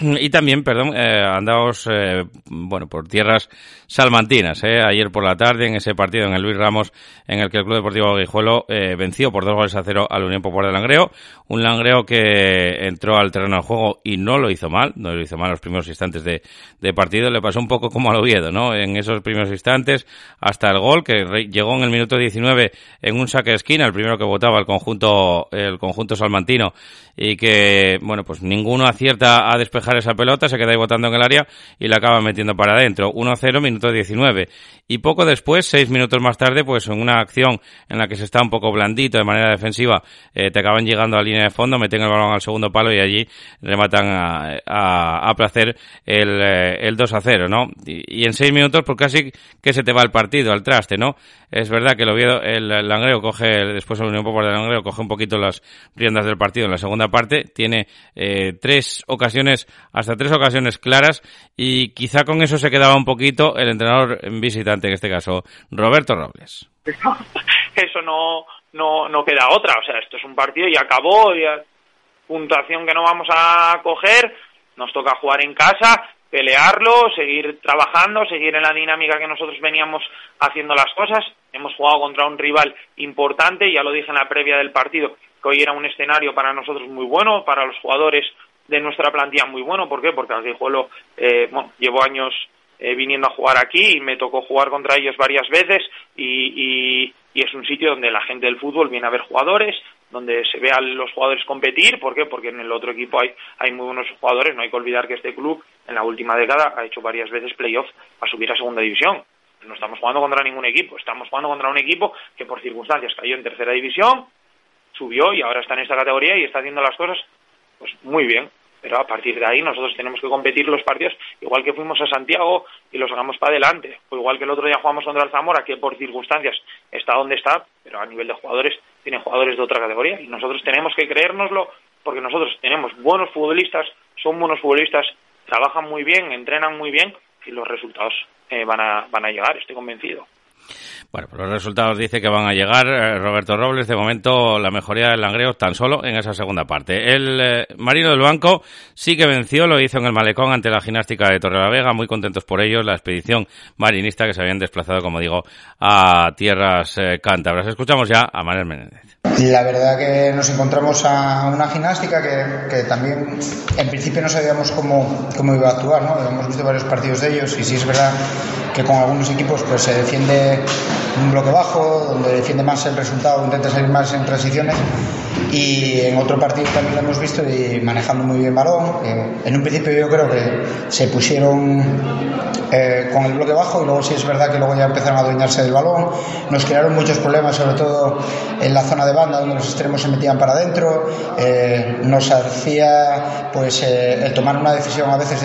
Y también, perdón, eh, andaos, eh, bueno, por tierras salmantinas, eh, ayer por la tarde en ese partido en el Luis Ramos, en el que el Club Deportivo Guijuelo eh, venció por dos goles a cero al Unión Popular de Langreo. Un Langreo que entró al terreno de juego y no lo hizo mal, no lo hizo mal en los primeros instantes de, de partido. Le pasó un poco como al Oviedo, ¿no? En esos primeros instantes, hasta el gol, que llegó en el minuto 19 en un saque de esquina, el primero que votaba el conjunto, el conjunto salmantino, y que, bueno, pues ninguno acierta a despejar esa pelota, se queda ahí votando en el área y la acaba metiendo para adentro. 1-0, minuto 19. Y poco después, seis minutos más tarde, pues en una acción en la que se está un poco blandito de manera defensiva, eh, te acaban llegando a la línea de fondo, meten el balón al segundo palo y allí rematan a, a, a placer el, eh, el 2 a 0, ¿no? Y, y en seis minutos, pues casi que se te va el partido al traste, ¿no? Es verdad que el Oviedo, el, el Langreo coge, después el Unión Popular de Langreo coge un poquito las riendas del partido en la segunda parte, tiene eh, tres ocasiones, hasta tres ocasiones claras y quizá con eso se quedaba un poquito el entrenador visitante, en este caso, Roberto Robles. eso no, no, no queda otra. O sea, esto es un partido y acabó, y puntuación que no vamos a coger, nos toca jugar en casa, pelearlo, seguir trabajando, seguir en la dinámica que nosotros veníamos haciendo las cosas. Hemos jugado contra un rival importante, ya lo dije en la previa del partido, que hoy era un escenario para nosotros muy bueno, para los jugadores de nuestra plantilla muy bueno. ¿Por qué? Porque el Guijuelo, eh, bueno, llevo años eh, viniendo a jugar aquí y me tocó jugar contra ellos varias veces y, es un sitio donde la gente del fútbol viene a ver jugadores, donde se ve a los jugadores competir. ¿Por qué? Porque en el otro equipo hay, hay muy buenos jugadores. No hay que olvidar que este club en la última década ha hecho varias veces playoff para subir a segunda división. No estamos jugando contra ningún equipo, estamos jugando contra un equipo que por circunstancias cayó en tercera división, subió y ahora está en esta categoría y está haciendo las cosas pues muy bien. Pero a partir de ahí nosotros tenemos que competir los partidos igual que fuimos a Santiago y los sacamos para adelante. O igual que el otro día jugamos contra el Zamora, que por circunstancias está donde está, pero a nivel de jugadores tienen jugadores de otra categoría. Y nosotros tenemos que creérnoslo porque nosotros tenemos buenos futbolistas, son buenos futbolistas, trabajan muy bien, entrenan muy bien y los resultados eh, van, a, van a llegar, estoy convencido. Bueno, pues los resultados dice que van a llegar. eh, Roberto Robles, de momento, la mejoría del Langreo tan solo en esa segunda parte. El eh, Marino del Banco sí que venció, lo hizo en el Malecón ante la gimnástica de Torrelavega. Muy contentos por ellos, la expedición marinista que se habían desplazado, como digo, a tierras eh, cántabras. Escuchamos ya a Manuel Menéndez. La verdad que nos encontramos a una gimnástica que, que también en principio no sabíamos cómo, cómo iba a actuar, ¿no? Hemos visto varios partidos de ellos y sí es verdad que con algunos equipos pues se defiende un bloque bajo, donde defiende más el resultado, intenta salir más en transiciones y en otro partido también lo hemos visto y manejando muy bien balón. Eh, en un principio yo creo que se pusieron eh, con el bloque bajo y luego sí es verdad que luego ya empezaron a adueñarse del balón. Nos crearon muchos problemas, sobre todo en la zona de banda donde los extremos se metían para adentro. Eh, nos hacía pues el tomar una decisión a veces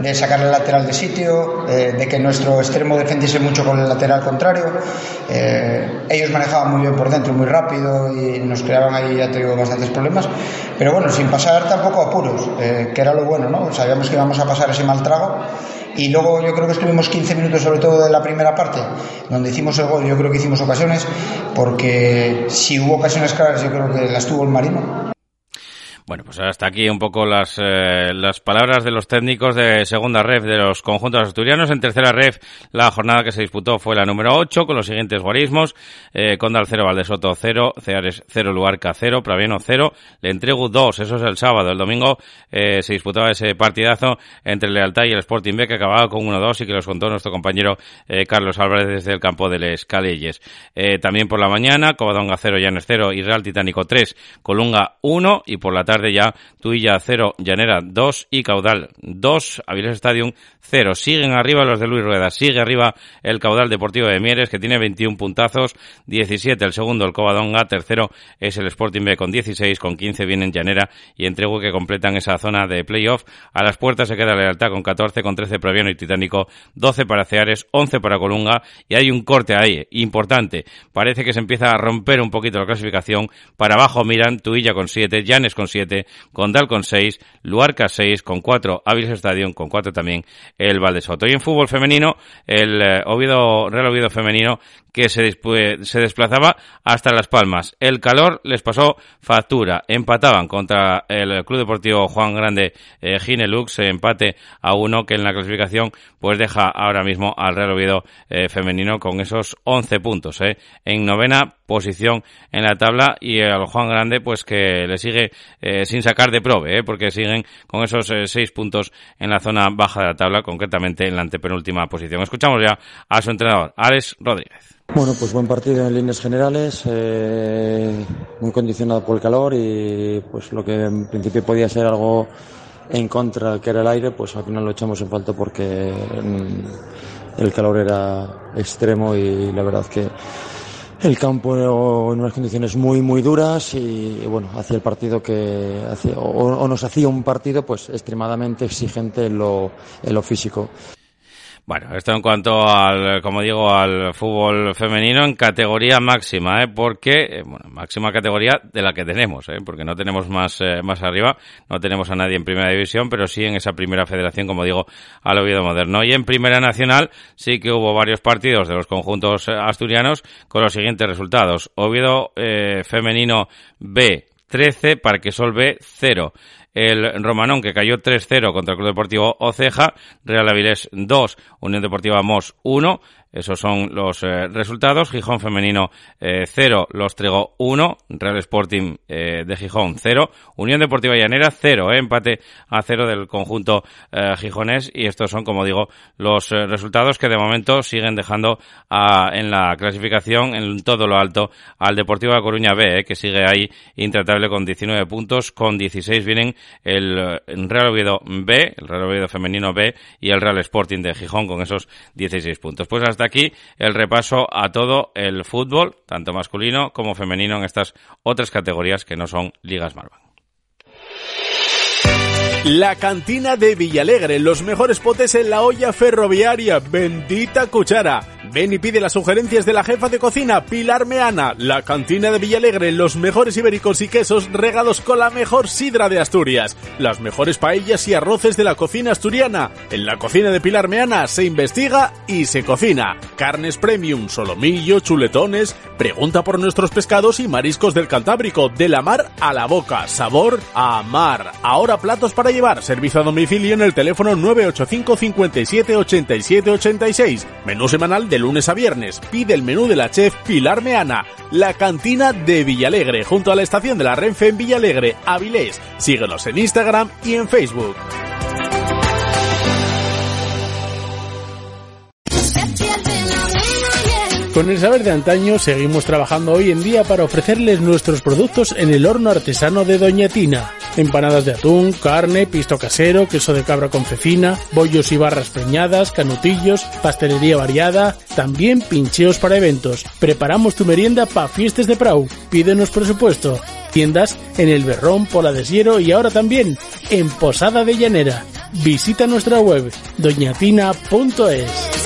de, sacar el lateral de sitio, de que nuestro extremo defendiese mucho con el lateral contrario. Eh, ellos manejaban muy bien por dentro, muy rápido y nos creaban ahí, ya te digo, bastantes problemas. Pero bueno, sin pasar tampoco apuros, eh, que era lo bueno, ¿no? Sabíamos que íbamos a pasar ese mal trago. Y luego yo creo que estuvimos 15 minutos, sobre todo de la primera parte, donde hicimos el gol. Yo creo que hicimos ocasiones, porque si hubo ocasiones claras, yo creo que las tuvo el Marino. Bueno, pues hasta aquí un poco las, eh, las palabras de los técnicos de segunda ref de los conjuntos asturianos. En tercera ref, la jornada que se disputó fue la número 8, con los siguientes guarismos. Eh, Condal 0, Valdesoto 0, Ceares 0, Luarca 0, Praviano 0, Le entrego 2, eso es el sábado. El domingo eh, se disputaba ese partidazo entre Lealtad y el Sporting B, que acababa con 1-2 y que los contó nuestro compañero eh, Carlos Álvarez desde el campo de Les Calelles. También por la mañana, Covadonga 0, Llanes 0 y Real Titánico 3, Colunga 1 y por la tarde tarde ya Tuilla 0, Llanera 2 y Caudal 2, Avilés Stadium 0. Siguen arriba los de Luis Rueda, sigue arriba el Caudal Deportivo de Mieres que tiene 21 puntazos, 17 el segundo el Covadonga, tercero es el Sporting B con 16, con 15 vienen Llanera y Entrego que completan esa zona de playoff. A las puertas se queda Lealtad con 14, con 13 Proviano y Titánico, 12 para Ceares, 11 para Colunga y hay un corte ahí importante. Parece que se empieza a romper un poquito la clasificación. Para abajo miran Tuilla con 7, Llanes con 7, Condal con 6, Luarca 6, con 4 Aviles Stadium, con 4 también el Valdesoto. Y en fútbol femenino, el eh, Oviedo, Real Oviedo femenino que se, se desplazaba hasta Las Palmas. El calor les pasó factura. Empataban contra el Club Deportivo Juan Grande eh, Ginelux, empate a uno que en la clasificación pues deja ahora mismo al Real Oviedo eh, femenino con esos 11 puntos. Eh, en novena posición en la tabla y al Juan Grande pues que le sigue eh, sin sacar de prove, eh, porque siguen con esos eh, seis puntos en la zona baja de la tabla, concretamente en la antepenúltima posición. Escuchamos ya a su entrenador, Alex Rodríguez. Bueno, pues buen partido en líneas generales, eh, muy condicionado por el calor y pues lo que en principio podía ser algo en contra, que era el aire, pues al final lo echamos en falta porque mm, el calor era extremo y la verdad que el campo en unas condiciones muy muy duras y, bueno hacía el partido que hacía, o, nos hacía un partido pues extremadamente exigente en lo, en lo físico. Bueno, esto en cuanto al, como digo, al fútbol femenino en categoría máxima, ¿eh? porque, eh, bueno, máxima categoría de la que tenemos, ¿eh? porque no tenemos más, eh, más arriba, no tenemos a nadie en primera división, pero sí en esa primera federación, como digo, al Oviedo Moderno. Y en primera nacional sí que hubo varios partidos de los conjuntos asturianos con los siguientes resultados. Oviedo eh, femenino B 13, Parquesol B 0 el Romanón que cayó 3-0 contra el Club Deportivo Oceja, Real Avilés 2, Unión Deportiva Mos 1, esos son los eh, resultados. Gijón femenino 0, eh, Los Trego 1, Real Sporting eh, de Gijón 0, Unión Deportiva Llanera 0, empate a 0 del conjunto gijonés y estos son, como digo, los resultados que de momento siguen dejando en la clasificación en todo lo alto al Deportivo de Coruña B, que sigue ahí intratable con 19 puntos, con 16 vienen el, el Real Oviedo B, el Real Oviedo femenino B y el Real Sporting de Gijón con esos 16 puntos. Pues hasta aquí el repaso a todo el fútbol, tanto masculino como femenino en estas otras categorías que no son ligas Marvan. La cantina de Villalegre, los mejores potes en la olla ferroviaria, bendita cuchara. Ven y pide las sugerencias de la jefa de cocina, Pilar Meana. La cantina de Villalegre, los mejores ibéricos y quesos regados con la mejor sidra de Asturias. Las mejores paellas y arroces de la cocina asturiana. En la cocina de Pilar Meana se investiga y se cocina. Carnes premium, solomillo, chuletones. Pregunta por nuestros pescados y mariscos del Cantábrico, de la mar a la boca, sabor a mar. Ahora platos para llevar, servicio a domicilio en el teléfono 985 57 87 86. Menú semanal de lunes a viernes. Pide el menú de la chef Pilar Meana. La cantina de Villalegre, junto a la estación de la Renfe en Villalegre, Avilés. Síguenos en Instagram y en Facebook. Con el saber de antaño seguimos trabajando hoy en día para ofrecerles nuestros productos en el horno artesano de Doña Tina. Empanadas de atún, carne, pisto casero, queso de cabra con cecina, bollos y barras preñadas, canutillos, pastelería variada, también pincheos para eventos. Preparamos tu merienda para fiestas de Prau. Pídenos presupuesto. Tiendas en El Berrón, Pola de Siero y ahora también en Posada de Llanera. Visita nuestra web doñatina.es.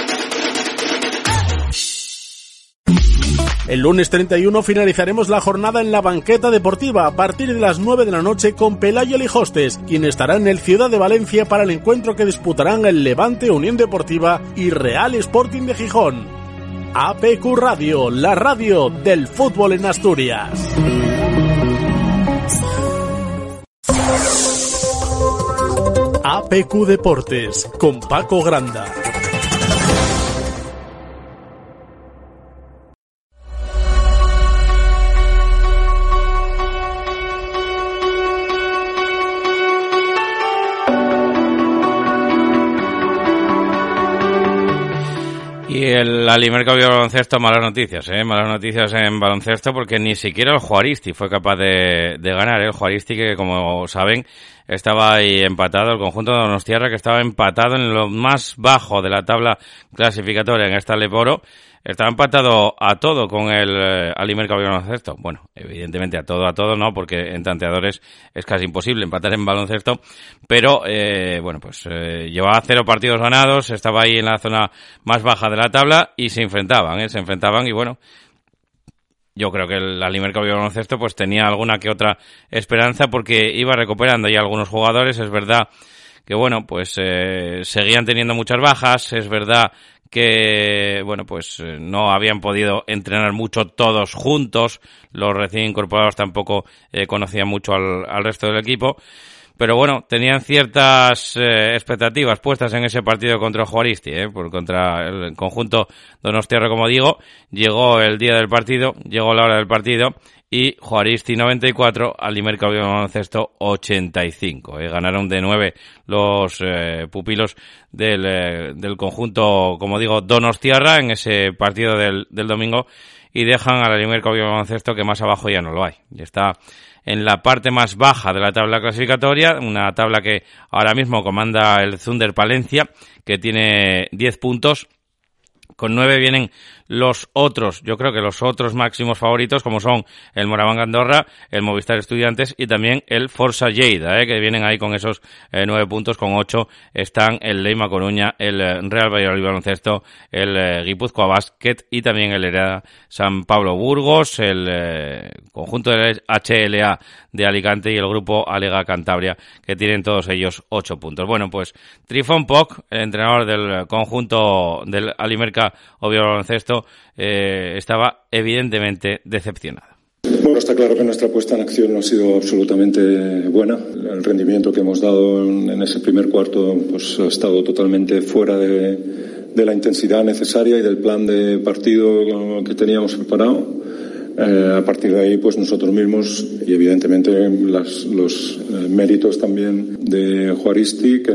El lunes 31 finalizaremos la jornada en la banqueta deportiva a partir de las 9 de la noche con Pelayo Lijostes, quien estará en el Ciudad de Valencia para el encuentro que disputarán el Levante Unión Deportiva y Real Sporting de Gijón. APQ Radio, la radio del fútbol en Asturias. APQ Deportes con Paco Granda. Del Alimerca vio baloncesto, malas noticias, ¿eh? Malas noticias en baloncesto porque ni siquiera el Juaristi fue capaz de, de ganar, ¿eh? El Juaristi que, como saben, estaba ahí empatado, el conjunto de Donostiarra que estaba empatado en lo más bajo de la tabla clasificatoria en esta Leporo estaba empatado a todo con el eh, Alimerca baloncesto. Bueno, evidentemente a todo, a todo no, porque en tanteadores es casi imposible empatar en baloncesto. Pero, eh, bueno, pues eh, llevaba cero partidos ganados, estaba ahí en la zona más baja de la tabla y se enfrentaban, ¿eh? Se enfrentaban y bueno, yo creo que el Alimerca baloncesto pues tenía alguna que otra esperanza porque iba recuperando ya algunos jugadores. Es verdad que bueno, pues eh, seguían teniendo muchas bajas, es verdad que, bueno, pues eh, no habían podido entrenar mucho todos juntos, los recién incorporados tampoco eh, conocían mucho al, al, resto del equipo, pero bueno, tenían ciertas eh, expectativas puestas en ese partido contra Juaristi, eh, por contra el conjunto Donostiarra, como digo, llegó el día del partido, llegó la hora del partido y Juaristi 94, Alimerca Baloncesto 85. Eh. Ganaron de 9 los eh, pupilos del, eh, del conjunto, como digo, Donostiarra en ese partido del, del domingo y dejan al Alimerca Baloncesto que más abajo ya no lo hay. Está en la parte más baja de la tabla clasificatoria, una tabla que ahora mismo comanda el Zunder Palencia, que tiene 10 puntos. Con 9 vienen los otros, yo creo que los otros máximos favoritos, como son el Moraván Andorra, el Movistar Estudiantes y también el Forza Lleida, ¿eh? que vienen ahí con esos eh, nueve puntos, con ocho están el Leima Coruña, el eh, Real Valladolid Baloncesto, el Guipúzcoa Basket y también el Hereda San Pablo Burgos, el conjunto del HLA de Alicante y el grupo Alega Cantabria, que tienen todos ellos ocho puntos. Bueno, pues Trifon Poc, el entrenador del conjunto del Alimerca Obvio Baloncesto, eh, estaba evidentemente decepcionado. Bueno, está claro que nuestra puesta en acción no ha sido absolutamente buena. El rendimiento que hemos dado en, ese primer cuarto pues, ha estado totalmente fuera de, de, la intensidad necesaria y del plan de partido que teníamos preparado. Eh, a partir de ahí, pues nosotros mismos y evidentemente los eh, méritos también de Juaristi que,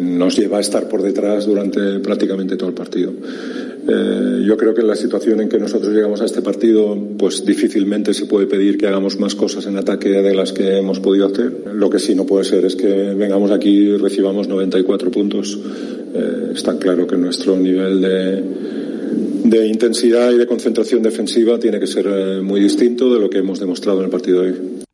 nos lleva a estar por detrás durante prácticamente todo el partido. Eh, yo creo que en la situación en que nosotros llegamos a este partido, pues difícilmente se puede pedir que hagamos más cosas en ataque de las que hemos podido hacer. Lo que sí no puede ser es que vengamos aquí y recibamos 94 puntos. Está claro que nuestro nivel de, de intensidad y de concentración defensiva tiene que ser eh, muy distinto de lo que hemos demostrado en el partido de hoy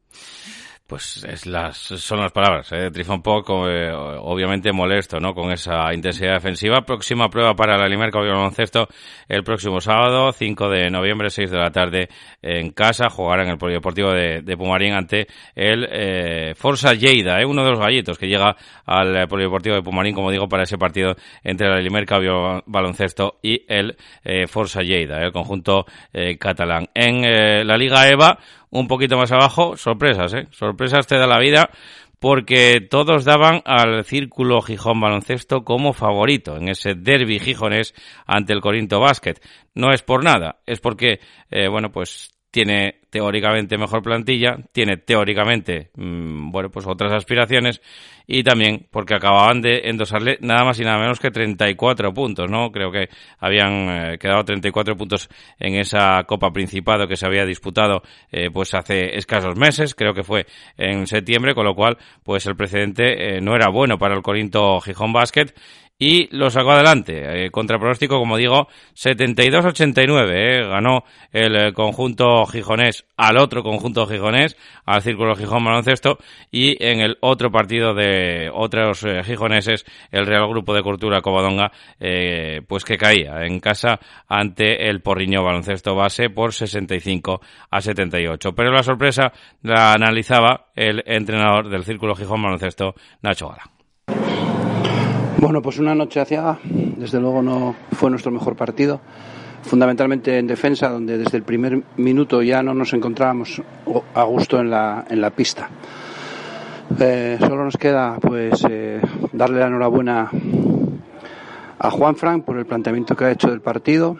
pues es las, son las palabras, ¿eh? Trifon Poco, eh, obviamente molesto, ¿no? Con esa intensidad defensiva. Próxima prueba para la Limerca Baloncesto el próximo sábado, 5 de noviembre, 6 de la tarde, en casa. Jugará en el Polideportivo de, Pumarín ante el eh, Forza Lleida, ¿eh? uno de los gallitos que llega al Polideportivo de Pumarín, como digo, para ese partido entre la Limerca Baloncesto y el eh, Forza Lleida, el conjunto eh, catalán. En eh, la Liga EVA, un poquito más abajo, sorpresas, ¿eh? Sorpresas te da la vida porque todos daban al Círculo Gijón Baloncesto como favorito en ese derby gijonés ante el Corinto Basket. No es por nada, es porque, eh, bueno, pues tiene teóricamente mejor plantilla, tiene teóricamente, mmm, bueno, pues otras aspiraciones y también porque acababan de endosarle nada más y nada menos que 34 puntos, ¿no? Creo que habían eh, quedado 34 puntos en esa Copa Principado que se había disputado eh, pues hace escasos meses, creo que fue en septiembre, con lo cual pues el precedente eh, no era bueno para el Corinto Gijón Basket y lo sacó adelante. Eh, contra pronóstico, como digo, 72-89. Eh, ganó el eh, conjunto gijonés al otro conjunto gijonés, al Círculo Gijón Baloncesto, y en el otro partido de otros eh, gijoneses, el Real Grupo de Cultura Covadonga, eh, pues que caía en casa ante el Porriño Baloncesto Base por 65 a 78. Pero la sorpresa la analizaba el entrenador del Círculo Gijón Baloncesto, Nacho Gala. Bueno, pues una noche hacia, desde luego no fue nuestro mejor partido, fundamentalmente en defensa, donde desde el primer minuto ya no nos encontrábamos a gusto en la, en la pista. Eh, solo nos queda pues eh, darle la enhorabuena a Juan Frank por el planteamiento que ha hecho del partido,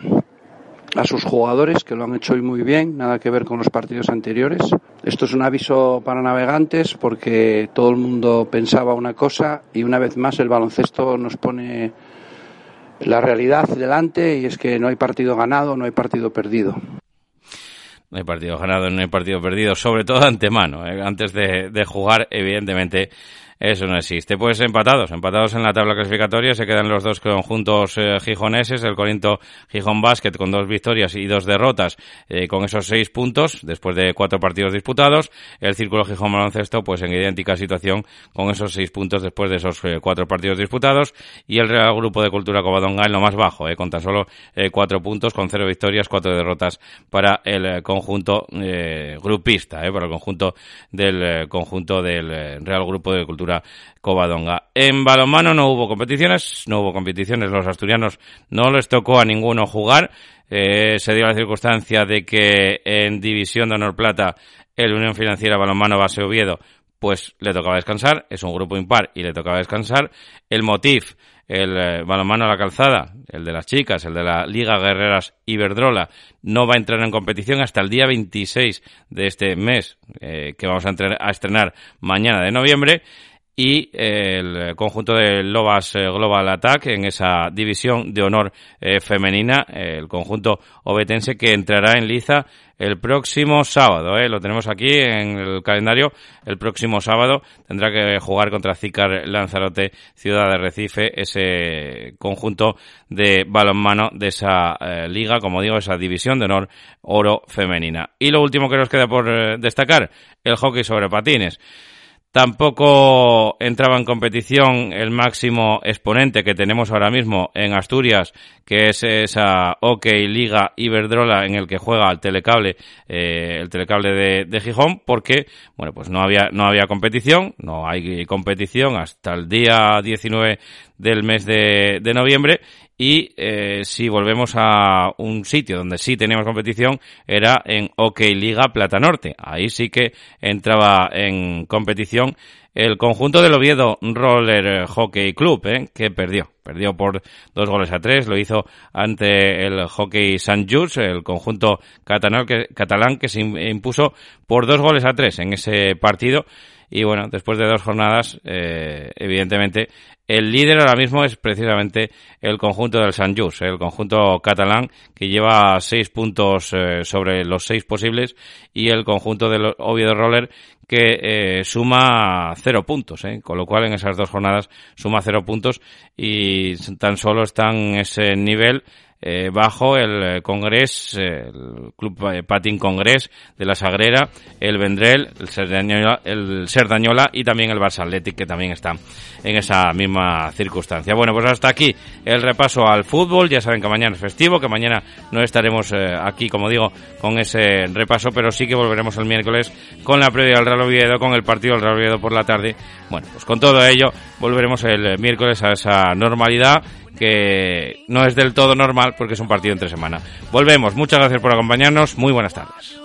a sus jugadores que lo han hecho hoy muy bien, nada que ver con los partidos anteriores. Esto es un aviso para navegantes porque todo el mundo pensaba una cosa y una vez más el baloncesto nos pone la realidad delante y es que no hay partido ganado, no hay partido perdido. No hay partido ganado, no hay partido perdido, sobre todo de antemano, ¿eh? antes de, de jugar, evidentemente eso no existe. Pues empatados, empatados en la tabla clasificatoria, se quedan los dos conjuntos eh, gijoneses, el Corinto Gijón Basket con dos victorias y dos derrotas, eh, con esos seis puntos, después de cuatro partidos disputados, el Círculo Gijón Baloncesto, pues en idéntica situación, con esos seis puntos después de esos eh, cuatro partidos disputados, y el Real Grupo de Cultura Covadonga en lo más bajo, con tan solo cuatro puntos, con cero victorias, cuatro derrotas para el conjunto grupista, para el conjunto del conjunto del Real Grupo de Cultura Covadonga. En balonmano no hubo competiciones, no hubo competiciones, los asturianos no les tocó a ninguno jugar. Eh, se dio la circunstancia de que en División de Honor Plata el Unión Financiera Balonmano Base Oviedo pues le tocaba descansar, es un grupo impar y le tocaba descansar. El Motif, el eh, balonmano a la calzada, el de las chicas, el de la Liga Guerreras Iberdrola, no va a entrar en competición hasta el día 26 de este mes, eh, que vamos a, a estrenar mañana de noviembre y el conjunto de Lobas eh, Global Attack en esa división de honor eh, femenina, el conjunto obetense que entrará en liza el próximo sábado, eh, lo tenemos aquí en el calendario, el próximo sábado tendrá que jugar contra Zicar Lanzarote, Ciudad de Recife, ese conjunto de balonmano de esa liga, como digo, esa división de honor oro femenina. Y lo último que nos queda por destacar, el hockey sobre patines. Tampoco entraba en competición el máximo exponente que tenemos ahora mismo en Asturias, que es esa OK Liga Iberdrola en el que juega el telecable, eh, el telecable de, Gijón, porque, bueno, pues no había, no había competición, no hay competición hasta el día 19 del mes de noviembre y eh, si volvemos a un sitio donde sí teníamos competición era en OK Liga Plata Norte. Ahí sí que entraba en competición el conjunto del Oviedo Roller Hockey Club, ¿eh? que perdió. Perdió por dos goles a tres, lo hizo ante el Hockey San Just, el conjunto catalán que, se impuso por dos goles a tres en ese partido. Y bueno, después de dos jornadas, eh, evidentemente, el líder ahora mismo es precisamente el conjunto del San Just, el conjunto catalán que lleva seis puntos eh, sobre los seis posibles y el conjunto del Oviedo Roller que eh, suma cero puntos, eh, con lo cual en esas dos jornadas suma cero puntos y tan solo están en ese nivel eh, bajo el eh, Congres, el Club Patín Congres de la Sagrera, el Vendrell, el Serdañola, el Serdañola y también el Barça Athletic, que también está en esa misma circunstancia. Bueno, pues hasta aquí el repaso al fútbol. Ya saben que mañana es festivo, que mañana no estaremos eh, aquí, como digo, con ese repaso, pero sí que volveremos el miércoles con la previa del Real Oviedo, con el partido del Real Oviedo por la tarde. Bueno, pues con todo ello volveremos el miércoles a esa normalidad no es del todo normal porque es un partido entre semana. Volvemos, muchas gracias por acompañarnos, muy buenas tardes.